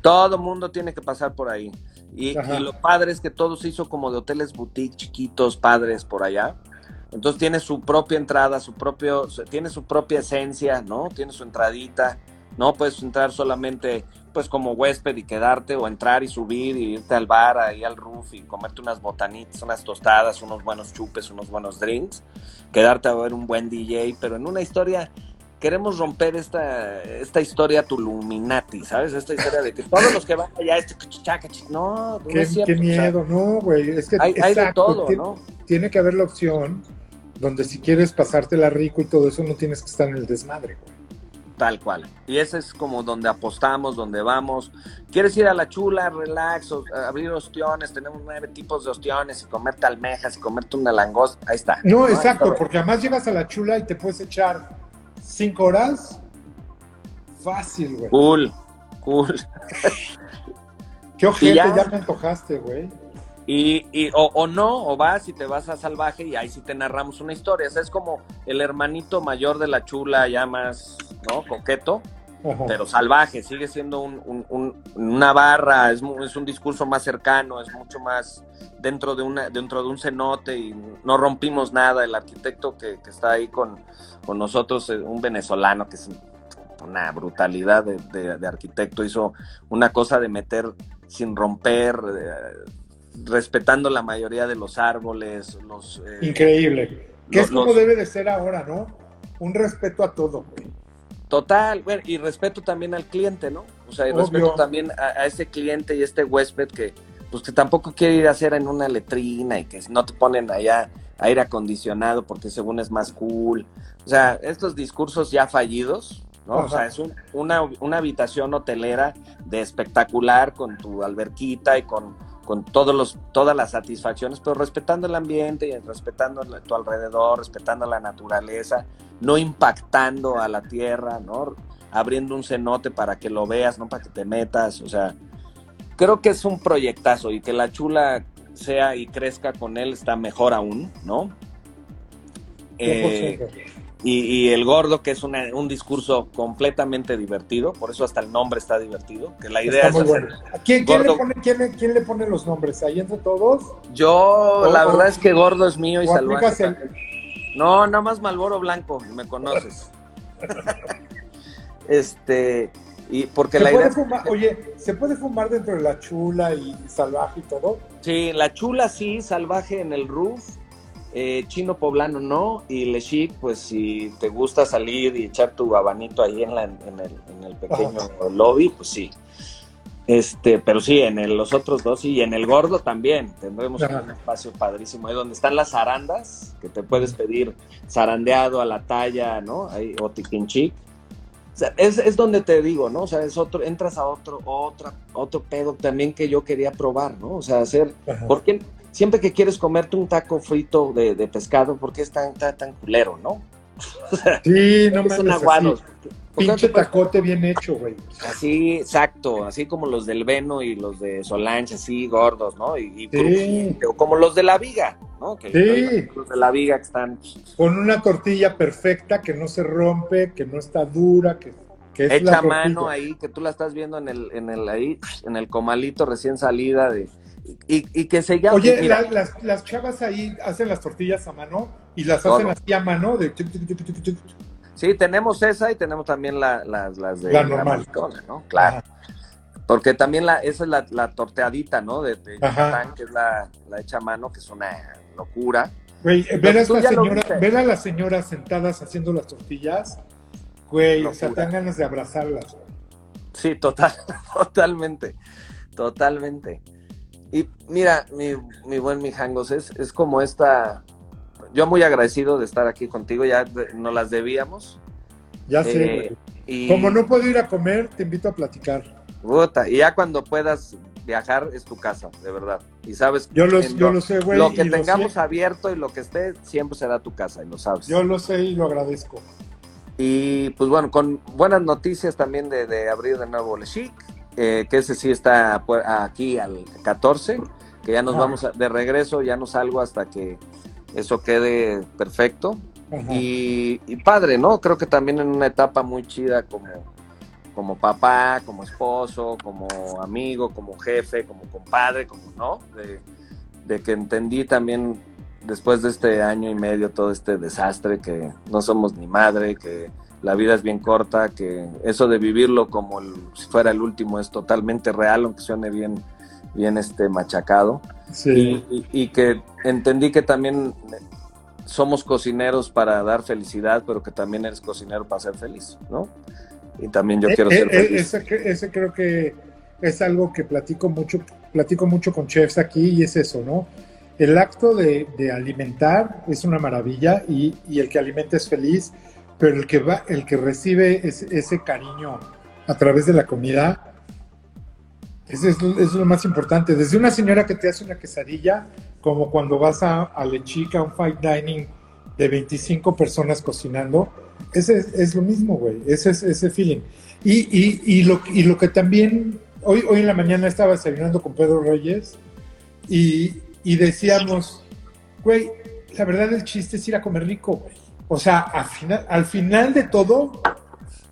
Todo mundo tiene que pasar por ahí. Y lo padre es que todo se hizo como de hoteles boutique chiquitos, padres por allá. Entonces tiene su propia entrada, su propio, tiene su propia esencia, ¿no? Tiene su entradita. No puedes entrar solamente pues como huésped y quedarte o entrar y subir y irte al bar, ahí al roof y comerte unas botanitas, unas tostadas, unos buenos chupes, unos buenos drinks, quedarte a ver un buen DJ, pero en una historia queremos romper esta, esta historia Tuluminati, ¿sabes? Esta historia de que todos los que van allá, este no, no Qué, es cierto. qué o sea, miedo, no, güey. Es que hay, hay de exacto, todo, ¿no? Tiene que haber la opción donde si quieres pasártela rico y todo eso, no tienes que estar en el desmadre, güey. Tal cual. Y ese es como donde apostamos, donde vamos. ¿Quieres ir a la chula, relax, o- abrir ostiones? Tenemos nueve tipos de ostiones y comerte almejas y comerte una langosta. Ahí está. No, exacto, está. porque además llegas a la chula y te puedes echar cinco horas. Fácil, güey. Cool, cool. Qué ojete, ya- ya me antojaste, güey. Y, y o, o no, o vas y te vas a Salvaje y ahí sí te narramos una historia. O sea, es como el hermanito mayor de la chula, ya más, ¿no? Coqueto, Ajá. pero salvaje, sigue siendo un, un- un- una barra, es, es un discurso más cercano, es mucho más dentro de, una, dentro de un cenote y no rompimos nada. El arquitecto que, que está ahí con, con nosotros, eh, un venezolano que es una brutalidad de, de- de arquitecto, hizo una cosa de meter sin romper, eh, respetando la mayoría de los árboles, los... eh, Increíble. Que Los- es como los- debe de ser ahora, ¿no? Un respeto a todo. Total, bueno, y respeto también al cliente, ¿no? O sea, y Obvio. respeto también a, a ese cliente y este huésped que, pues que tampoco quiere ir a hacer en una letrina y que no te ponen allá aire acondicionado porque según es más cool. O sea, estos discursos ya fallidos, ¿no? O sea, es un- una, una habitación hotelera de espectacular con tu alberquita y con, con todos los, todas las satisfacciones, pero respetando el ambiente y respetando tu alrededor, respetando la naturaleza, no impactando a la tierra, ¿no? Abriendo un cenote para que lo veas, no para que te metas, o sea, creo que es un proyectazo y que la chula sea y crezca con él está mejor aún, ¿no? Eh, 100%. Y, y el gordo, que es una- un discurso completamente divertido, por eso hasta el nombre está divertido, que la idea Está es muy hacer- bueno. ¿Quién, quién le pone, quién, quién le pone los nombres? ¿Ahí entre todos? Yo, la verdad es que gordo es mío y ¿O salvaje. el-. No, nada más Malboro Blanco, me conoces. este, y porque ¿Se la idea fumar? Oye, ¿se puede fumar dentro de la chula y salvaje y todo? Sí, la chula sí, salvaje en el roof, eh, chino poblano no, y le chic, pues si te gusta salir y echar tu abanito ahí en, la, en, el, en el pequeño lobby, pues sí. Este, pero sí, en el- los otros dos sí, y en el gordo también tendremos Ajá. un espacio padrísimo ahí donde están las zarandas, que te puedes pedir zarandeado a la talla, ¿no? Ahí, o tiquinchic. O sea, es, es donde te digo, ¿no? O sea, es otro, entras a otro, otra, otro pedo también que yo quería probar, ¿no? O sea, hacer Ajá. ¿Por qué siempre que quieres comerte un taco frito de, de pescado, por qué es tan, tan, tan culero, no? Sí, no son mames, aguados. así. ¿Por qué Pinche tacote bien hecho, güey. Así, exacto, así como los del Veno y los de Solange, así gordos, ¿no? Y, y Sí. crujiente, o como los de la Viga, ¿no? Que Sí. Los de la Viga que están Con una tortilla perfecta que no se rompe, que no está dura, que, que es la hecha a tortilla. mano ahí, que tú la estás viendo en el, en el ahí, en el comalito recién salida de y, y que se llama Oye, la- las, las chavas ahí hacen las tortillas a mano y las Todo. hacen así a mano de sí, tenemos esa y tenemos también la- las, las de La normal. Marcona, ¿no? Claro. Porque también la, esa es la, la torteadita, ¿no? De, de. Yucatán, que es la, la hecha a mano, que es una locura. Güey, ver señora, ver a las señoras sentadas haciendo las tortillas, güey, o sea, te Locura. dan ganas de abrazarlas. güey. Sí, total, totalmente, totalmente. Y mira, mi, mi buen Mijangos, es, es como esta... Yo muy agradecido de estar aquí contigo, ya nos las debíamos. Ya sé, Eh, y, Como no puedo ir a comer, te invito a platicar. puta, y ya cuando puedas viajar es tu casa, de verdad. Y sabes, Yo lo, en yo lo sé, güey. lo que lo tengamos abierto y lo que esté, siempre será tu casa, y lo sabes. Yo lo sé y lo agradezco. Y pues bueno, con buenas noticias también de, de abrir de nuevo Le Chic, eh, que ese sí está aquí al 14, que ya nos vamos a- de regreso, ya no salgo hasta que eso quede perfecto. Y, y padre, ¿no? Creo que también en una etapa muy chida como, como papá, como esposo, como amigo, como jefe, como compadre, como, ¿no? De, de que entendí también después de este año y medio todo este desastre, que no somos ni madre, que la vida es bien corta, que eso de vivirlo como el- si fuera el último es totalmente real, aunque suene bien, bien este machacado. Sí. Y, y- y que entendí que también somos cocineros para dar felicidad, pero que también eres cocinero para ser feliz, ¿no? Y también yo Eh, quiero eh, ser eh, feliz. ese, ese creo que es algo que platico mucho, platico mucho con chefs aquí y es eso, ¿no? El acto de, de alimentar es una maravilla y, y el que alimenta es feliz, pero el que va, el que recibe ese, cariño a través de la comida, ese es, es lo más importante. Desde una señora que te hace una quesadilla, como cuando vas a, a Lechica, un fine dining de 25 personas cocinando, ese es, es lo mismo, güey, ese es ese feeling. Y, y, y, lo, y lo que también, hoy, hoy en la mañana estaba desayunando con Pedro Reyes y, y decíamos, güey, la verdad el chiste es ir a comer rico, güey. O sea, al final, al final de todo,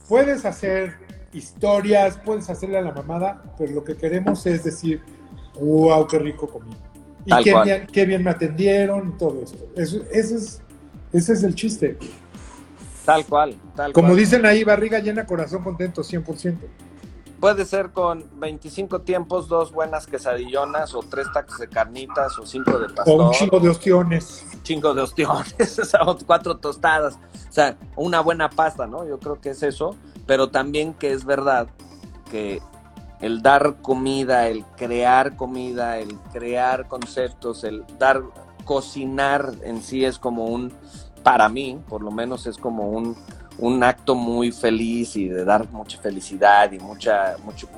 puedes hacer historias, puedes hacerle a la mamada, pero lo que queremos es decir, wow, qué rico comí. Y Tal qué bien, qué bien me atendieron y todo esto. Eso, eso es, ese es el chiste. Tal cual, tal Como cual. dicen ahí, barriga llena, corazón contento, 100%. Puede ser con 25 tiempos, dos buenas quesadillonas, o tres tacos de carnitas, o cinco de pastor. O un chingo de ostiones. chingo de ostiones, o cuatro tostadas, o sea, una buena pasta, ¿no? Yo creo que es eso, pero también que es verdad que el dar comida, el crear comida, el crear conceptos, el dar, cocinar en sí es como un, para mí, por lo menos es como un, un acto muy feliz y de dar mucha felicidad y mucha, mucho,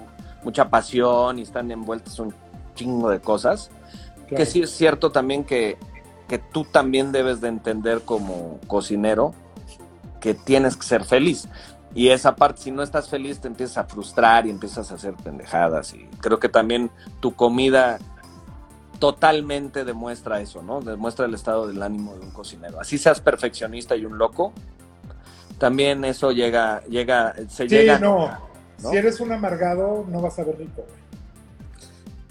mucha pasión y están envueltas un chingo de cosas. Claro. Que sí es cierto también que, que tú también debes de entender como cocinero que tienes que ser feliz. Y esa parte, si no estás feliz, te empiezas a frustrar y empiezas a hacer pendejadas. Y creo que también tu comida totalmente demuestra eso, ¿no? Demuestra el estado del ánimo de un cocinero. Así seas perfeccionista y un loco, también eso llega, llega, se Sí, llega. no. ¿no? Si eres un amargado, no vas a ver rico.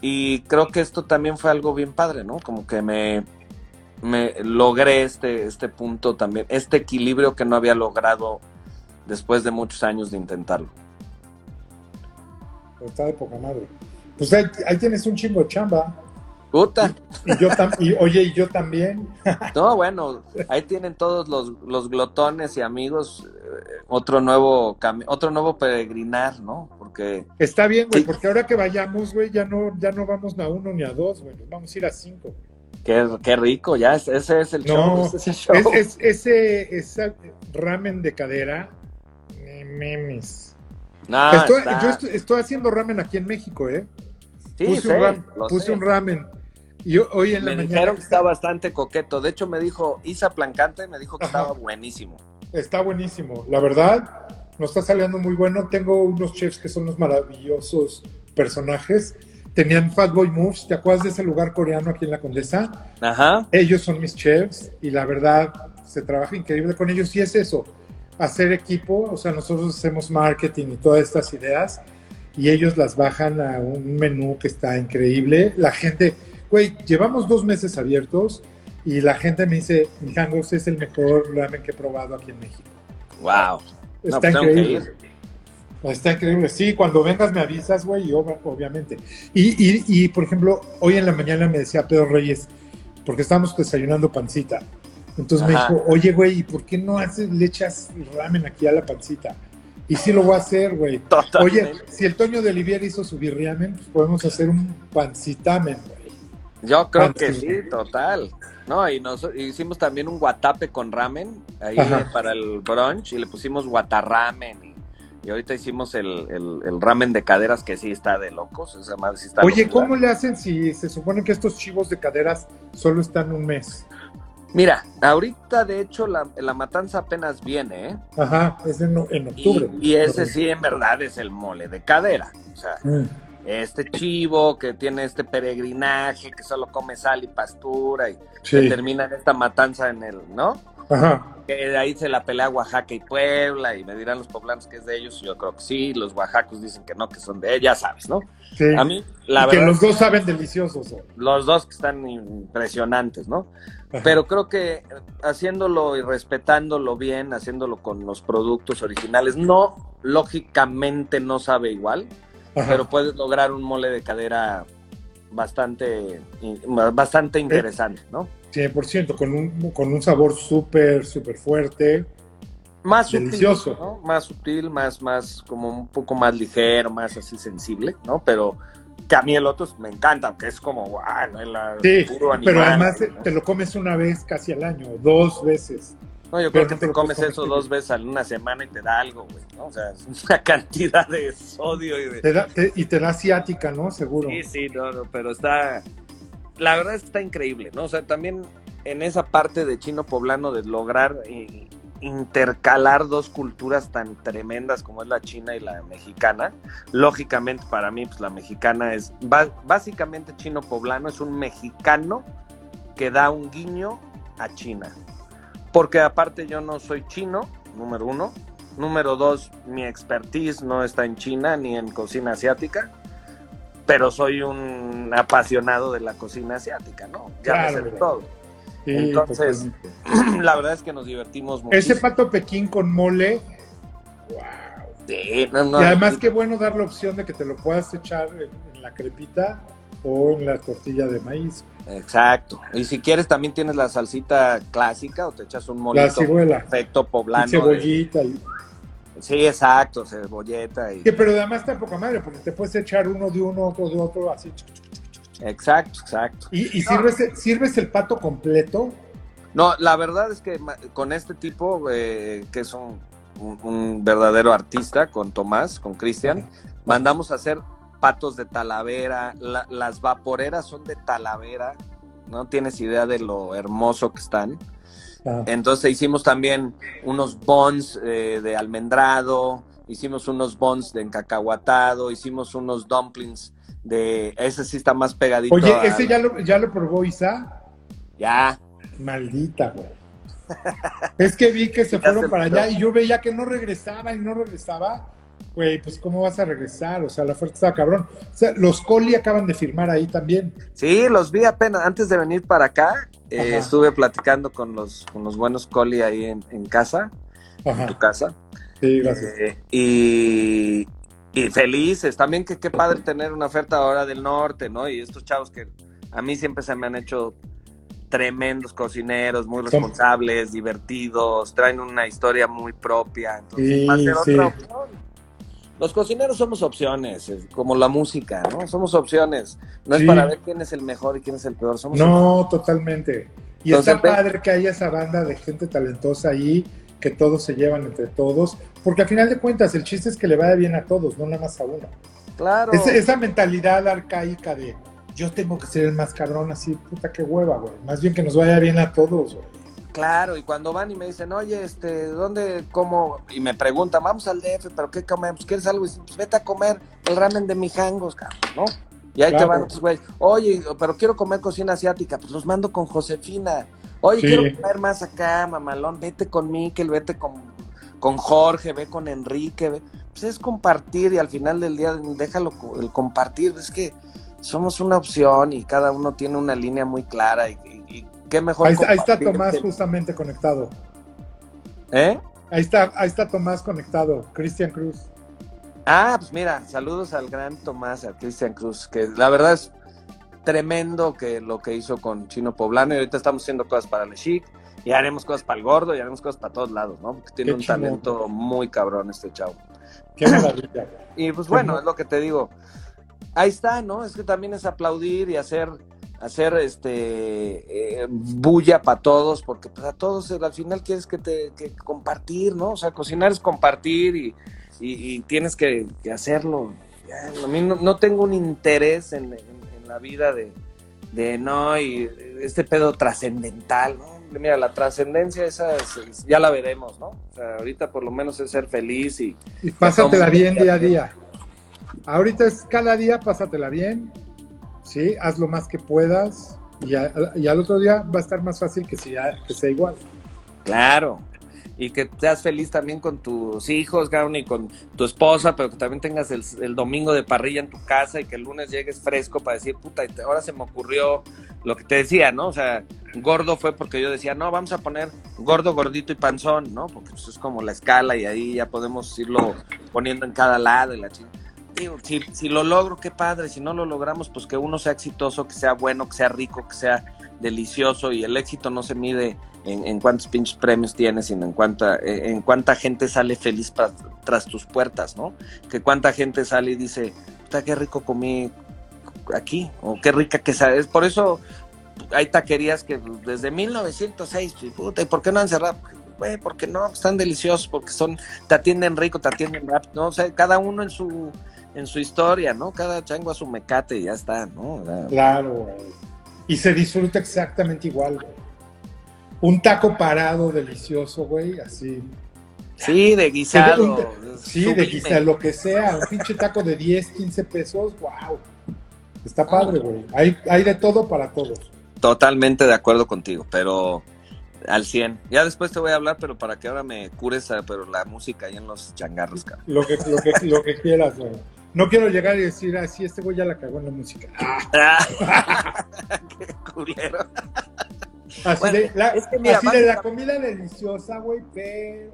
Y creo que esto también fue algo bien padre, ¿no? Como que me, me logré este, este punto también, este equilibrio que no había logrado después de muchos años de intentarlo. Está de poca madre. Pues ahí, ahí tienes un chingo de chamba. Puta. Y yo y, oye, y yo también. No, bueno, ahí tienen todos los, los glotones y amigos eh, otro nuevo otro nuevo peregrinar, ¿no? Porque Está bien, güey, Sí. porque ahora que vayamos, güey, ya no, ya no vamos a uno ni a dos, güey. Vamos a ir a cinco. qué, qué rico, ya es- ese es el No, show. ese show. Es, es- ese, ese ramen de cadera, me memes. No, estoy, está- Yo estoy, estoy haciendo ramen aquí en México, ¿eh? sí, puse sé, un, ram- lo puse un ramen. Y ho- hoy en la Me mañana dijeron que está bastante coqueto. De hecho, me dijo Isa Plancante, me dijo que Ajá. estaba buenísimo. está buenísimo. La verdad, nos está saliendo muy bueno. Tengo unos chefs que son los maravillosos personajes. Tenían Fatboy Moves, ¿te acuerdas de ese lugar coreano aquí en la Condesa? Ajá. Ellos son mis chefs y la verdad se trabaja increíble con ellos y es eso, hacer equipo, o sea, nosotros hacemos marketing y todas estas ideas y ellos las bajan a un menú que está increíble. La gente, güey, llevamos dos meses abiertos y la gente me dice, Mijangos es el mejor ramen que he probado aquí en México. Wow. Está pues increíble. Está increíble. Sí, cuando vengas me avisas, güey, y ob- obviamente. Y, y, y, por ejemplo, hoy en la mañana me decía Pedro Reyes, porque estábamos desayunando pancita. Entonces me dijo, oye, güey, ¿y por qué no haces, le echas ramen aquí a la pancita? Y sí lo voy a hacer, güey. Oye, si el Toño de Olivier hizo su birriamen, pues podemos hacer un pancitamen, güey. Yo creo que sí, total. No, y nos hicimos también un guatape con ramen ahí Ajá. para el brunch y le pusimos guatarramen. Y, y ahorita hicimos el, el- el ramen de caderas que sí está de locos. Esa madre sí está Oye. ¿cómo le hacen si se supone que estos chivos de caderas solo están un mes? Mira, ahorita de hecho la, la matanza apenas viene, ¿eh? Ajá, es en, en Y, octubre. y ese sí en verdad es el mole de cadera. O sea, Mm. Este chivo que tiene este peregrinaje, que solo come sal y pastura y Sí. que termina en esta matanza en el, ¿no? Ajá. Que de ahí se la pelea Oaxaca y Puebla y me dirán los poblanos que es de ellos, yo creo que sí, los oaxacos dicen que no, que son de ellos, ya sabes, ¿no? Sí. A mí, la y que verdad, los dos saben deliciosos. güey. los dos que están impresionantes, ¿no? Ajá. Pero creo que eh, haciéndolo y respetándolo bien, haciéndolo con los productos originales, no, lógicamente no sabe igual, Ajá. pero puedes lograr un mole de cadera bastante, bastante interesante, ¿no? 100%, con un, con un sabor súper, súper fuerte. Más sutil, Delicioso. ¿no? Más sutil, más, más, como un poco más ligero, más así sensible, ¿no? Pero que a mí el otro me encanta, que es como, ¿no? El Sí, puro pero animal, además ¿no? te lo comes una vez casi al año, dos veces. No, yo creo que te comes eso dos veces en una semana y te da algo, güey, ¿no? O sea, es una cantidad de sodio y de... Te da- te- y te da ciática, ¿no? Seguro. Sí, sí, no, no, pero está... La verdad es que está increíble, ¿no? O sea, también en esa parte de chino poblano de lograr y, intercalar dos culturas tan tremendas como es la china y la mexicana. Lógicamente para mí pues la mexicana es básicamente chino poblano, es un mexicano que da un guiño a China. Porque aparte yo no soy chino, número uno. Número dos, mi expertise no está en China ni en cocina asiática, pero soy un apasionado de la cocina asiática, ¿no? Ya me sé todo. Entonces, la verdad es que nos divertimos mucho. Ese pato Pekín con mole, wow. y además qué bueno dar la opción de que te lo puedas echar en, la crepita o en la tortilla de maíz. Exacto. Y si quieres también tienes la salsita clásica o te echas un molito perfecto poblano. Y cebollita. Sí, exacto, cebolleta. Y... pero además poca madre, porque te puedes echar uno de uno, otro de otro, así. Exacto, exacto. ¿Y, sirves, sirves el pato completo? No, la verdad es que con este tipo, eh, que es un, verdadero artista, con Tomás, con Cristian, mandamos a hacer patos de talavera, las vaporeras son de talavera, no tienes idea de lo hermoso que están. Ah. Entonces hicimos también unos buns eh, de almendrado, hicimos unos buns de encacahuatado, hicimos unos dumplings de ese sí está más pegadito. Oye, ese ya lo, ya lo probó Isa. Ya. Maldita, güey. es que vi que se fueron para allá y yo veía que no regresaba y no regresaba. Güey, pues ¿cómo vas a regresar? O sea, la fuerza está cabrón. O sea, los Coli acaban de firmar ahí también. Sí, los vi apenas. Antes de venir para acá, eh, estuve platicando con los, con los buenos Coli ahí en, casa, en tu casa. Sí, gracias. Eh, y, y felices. También que qué padre tener una oferta ahora del norte, ¿no? Y estos chavos que a mí siempre se me han hecho tremendos cocineros, muy responsables, divertidos, traen una historia muy propia. Entonces, otra opción. Los cocineros somos opciones, como la música, ¿no? Somos opciones. No es para ver quién es el mejor y quién es el peor. Somos no, totalmente. Y está padre que haya esa banda de gente talentosa ahí que todos se llevan entre todos, porque al final de cuentas el chiste es que le vaya bien a todos, no nada más a uno. Claro. esa mentalidad arcaica de yo tengo que ser el más cabrón, así, puta que hueva, güey. Más bien que nos vaya bien a todos, güey. Claro, y cuando van y me dicen, oye, este, ¿dónde como? Y me preguntan, vamos al DF, ¿pero qué comemos? ¿Quieres algo? Y dicen, pues vete a comer el ramen de mijangos, cabrón, ¿no? Y ahí te van güey, oye, pero quiero comer cocina asiática, pues los mando con Josefina. Oye, quiero comer más acá, mamalón, vete con Miquel, vete con, con Jorge, ve con Enrique, pues es compartir y al final del día déjalo el compartir, es que somos una opción y cada uno tiene una línea muy clara y, qué mejor. Ahí, ahí está Tomás justamente conectado. ¿Eh? Ahí está, ahí está Tomás conectado, Cristian Cruz. Ah, pues mira, saludos al gran Tomás, a Cristian Cruz, que la verdad es tremendo que lo que hizo con Chino Poblano y ahorita estamos haciendo cosas para el Chic y haremos cosas para el gordo y haremos cosas para todos lados, ¿no? Porque tiene un talento muy cabrón este chavo. Qué maravilla. y pues bueno, es lo que te digo. Ahí está, ¿no? Es que también es aplaudir y hacer hacer este eh, bulla para todos, porque pues, a todos al final quieres que te que compartir, ¿no? O sea, cocinar es compartir y, y, tienes que, hacerlo. a mí no, tengo un interés en, la vida de, de no, y este pedo trascendental, ¿no? Mira, la trascendencia esa ya la veremos, ¿no? O sea, ahorita por lo menos es ser feliz y... Y pásatela bien día a día. Ahorita es cada día pásatela bien, ¿sí? Haz lo más que puedas y, al otro día va a estar más fácil que, sea, que sea igual. Claro, y que seas feliz también con tus hijos, Gauni, y con tu esposa, pero que también tengas el, domingo de parrilla en tu casa y que el lunes llegues fresco para decir, puta, ahora se me ocurrió lo que te decía, ¿no? O sea, gordo fue porque yo decía, no, vamos a poner gordo, gordito y panzón, ¿no? Porque eso es como la escala y ahí ya podemos irlo poniendo en cada lado y la Digo, si, si lo logro, qué padre, si no lo logramos, pues que uno sea exitoso, que sea bueno, que sea rico, que sea delicioso y el éxito no se mide en, cuántos pinches premios tienes, sino en cuánta, en cuánta gente sale feliz tras tus puertas, ¿no? Que cuánta gente sale y dice, puta, qué rico comí aquí, o qué rica que sabes. Por eso hay taquerías que desde 1906, puta, ¿y por qué no han cerrado? Güey, porque no, están deliciosos, porque son, te atienden rico, te atienden rápido, ¿no? O sea, cada uno en su, en su historia, ¿no? Cada chango a su mecate y ya está, ¿no? claro, güey. Y se disfruta exactamente igual, güey. un taco parado delicioso, güey, así. Sí, de guisado. Sí, de guisado, lo que sea, un pinche taco de 10, 15 pesos, wow. Está padre, güey. Hay, hay de todo para todos. Totalmente de acuerdo contigo, pero al 100. Ya después te voy a hablar, pero para que ahora me cures eh, pero la música ahí en los changarros, cara. Lo que, lo que, lo que quieras, güey. No quiero llegar y decir, ah, sí, este güey ya la cagó en la música. Qué culero. Así, Bueno, de, la, es que mira, así de la comida deliciosa, güey, pero...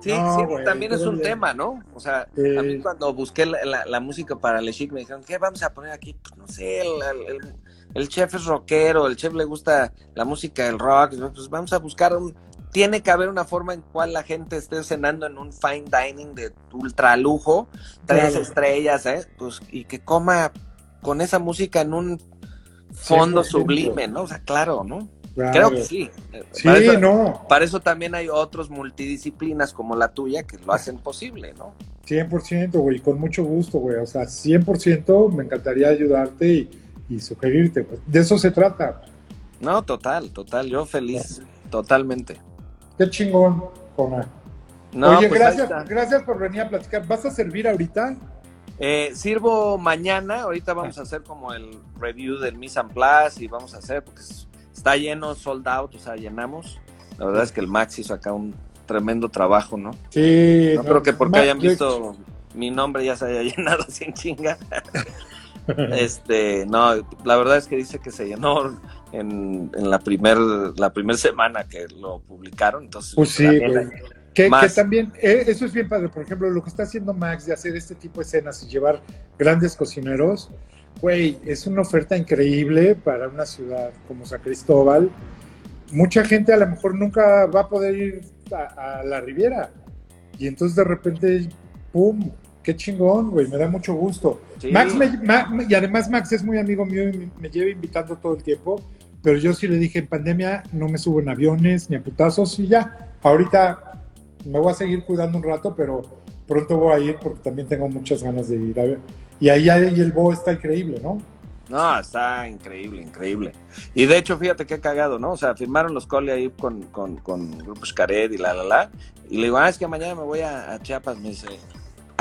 Sí, No, sí, güey, también es un bien. tema, ¿no? O sea, Sí. a mí cuando busqué la, la- la música para Le Chic me dijeron, ¿qué vamos a poner aquí? Pues no sé, el, el- el- el chef es rockero, el chef le gusta la música del rock, pues vamos a buscar un... Tiene que haber una forma en cual la gente esté cenando en un fine dining de ultra lujo, tres Claro. estrellas, ¿eh? Pues, y que coma con esa música en un fondo 100%. sublime, ¿no? O sea, claro, ¿no? Claro. Creo que sí. Sí, Para eso- no, para eso también hay otros multidisciplinas como la tuya que lo hacen posible, ¿no? 100%, güey, con mucho gusto, güey. O sea, 100% me encantaría ayudarte y, y sugerirte. güey. De eso se trata. No, total, total. Yo feliz, totalmente. Qué chingón, Jona. No, Oye, pues gracias, gracias por venir a platicar. ¿Vas a servir ahorita? Eh, sirvo mañana, ahorita vamos a hacer como el review del Mise en Place y vamos a hacer, porque es- está lleno, sold out, o sea, llenamos. La verdad es que el Max hizo acá un tremendo trabajo, ¿no? Sí. No creo que porque hayan visto mi nombre ya se haya llenado sin chinga. Este, no, la verdad es que dice que se llenó en, en la primer la primer semana que lo publicaron, entonces Pues sí, Que, también, eh, eso es bien padre. Por ejemplo, lo que está haciendo Max de hacer este tipo de escenas y llevar grandes cocineros, güey, es una oferta increíble para una ciudad como San Cristóbal. Mucha gente a lo mejor nunca va a poder ir a, a la Riviera. Y entonces de repente, ¡pum! ¡Qué chingón, güey! Me da mucho gusto. Sí. Max me- Ma- y además Max es muy amigo mío y me, me lleva invitando todo el tiempo, pero yo sí le dije en pandemia no me subo en aviones ni a putazos y ya. Ahorita me voy a seguir cuidando un rato, pero pronto voy a ir porque también tengo muchas ganas de ir a ver. Y ahí ahí el Bo está increíble, ¿no? No, está increíble, increíble. Y de hecho, fíjate qué cagado, ¿no? O sea, firmaron los cole ahí con, con, con Grupo Xcaret y la, la, la. Y le digo, ah, es que mañana me voy a, a Chiapas. Me dice,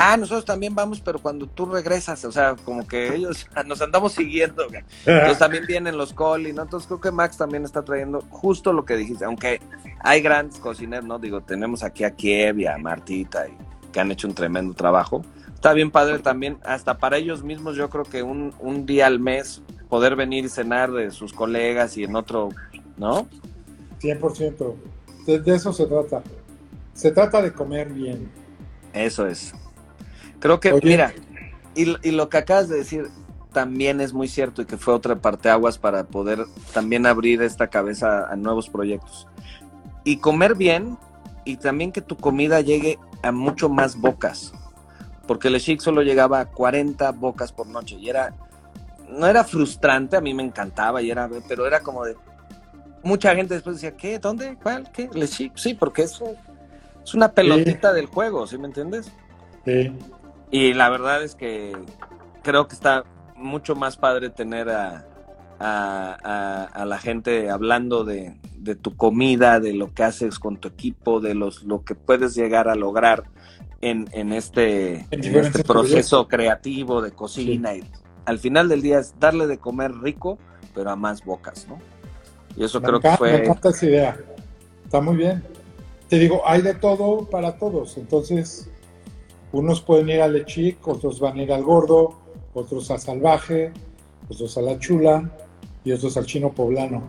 ah, nosotros también vamos, pero cuando tú regresas, o sea, como que ellos nos andamos siguiendo. güey. Entonces también vienen los coli, ¿no? Entonces creo que Max también está trayendo justo lo que dijiste, aunque hay grandes cocineros, ¿no? Digo, tenemos aquí a Kiev y a Martita, y, que han hecho un tremendo trabajo. Está bien padre también, hasta para ellos mismos, yo creo que un, un día al mes poder venir y cenar de sus colegas y en otro, ¿no? 100%. De, de eso se trata. Se trata de comer bien. Eso es. Creo que, Oye. mira, y, y lo que acabas de decir también es muy cierto y que fue otra parteaguas para poder también abrir esta cabeza a nuevos proyectos. Y comer bien y también que tu comida llegue a mucho más bocas. Porque el Chic solo llegaba a 40 bocas por noche y era, no era frustrante, a mí me encantaba y era, pero era como de, mucha gente después decía, ¿qué? ¿Dónde? ¿Cuál? ¿Qué? Le Chic, sí, porque es, es una pelotita del juego, ¿sí me entiendes? Sí. Y la verdad es que creo que está mucho más padre tener a, a, a- a la gente hablando de, de tu comida, de lo que haces con tu equipo, de los, lo que puedes llegar a lograr en, en este, En este proceso creativo de cocina. Y al final del día es darle de comer rico, pero a más bocas, ¿no? Y eso Me creo que encanta, me fue... encanta esa idea. Está muy bien. Te digo, hay de todo para todos. Entonces, unos pueden ir al Lechic, otros van a ir al Gordo, otros a Salvaje, otros a La Chula y otros al Chino Poblano.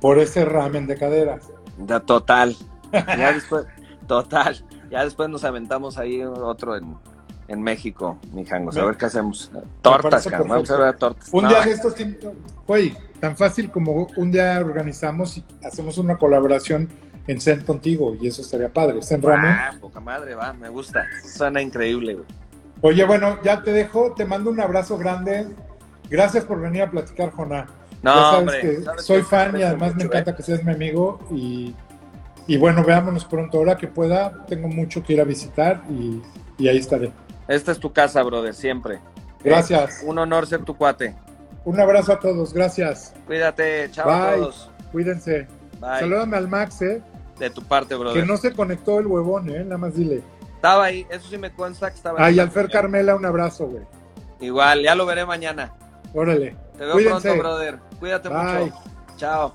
Por ese ramen de caderas. Ya, total. Ya después, total. Ya después nos aventamos ahí otro en, en México, mi jangos. A ver qué hacemos. Tortas. Vamos a ver tortas. Un No, día de estos, güey, tan fácil como un día organizamos y hacemos una colaboración en Zen contigo y eso estaría padre. Ramen. ah, poca madre, va, me gusta. Suena increíble, güey. Oye, bueno, ya te dejo, te mando un abrazo grande. Gracias por venir a platicar, Jona. No, ya sabes hombre. que sabes soy que fan y además me encanta ¿eh? que seas mi amigo y, y bueno, veámonos pronto. Ahora que pueda, tengo mucho que ir a visitar y, y ahí estaré. Esta es tu casa, brother, siempre. Gracias. Un honor ser tu cuate. Un abrazo a todos, gracias. Cuídate, chao Bye. a todos. Cuídense. Bye. Salúdame al Max, ¿eh? De tu parte, brother. Que no se conectó el huevón, ¿eh? Nada más dile. Estaba ahí, eso sí me consta que estaba Ay, ahí. al Fer Carmela, un abrazo, güey. Igual, ya lo veré mañana. Órale. Te veo Cuídense. pronto, brother. Cuídate Bye. mucho. Chao.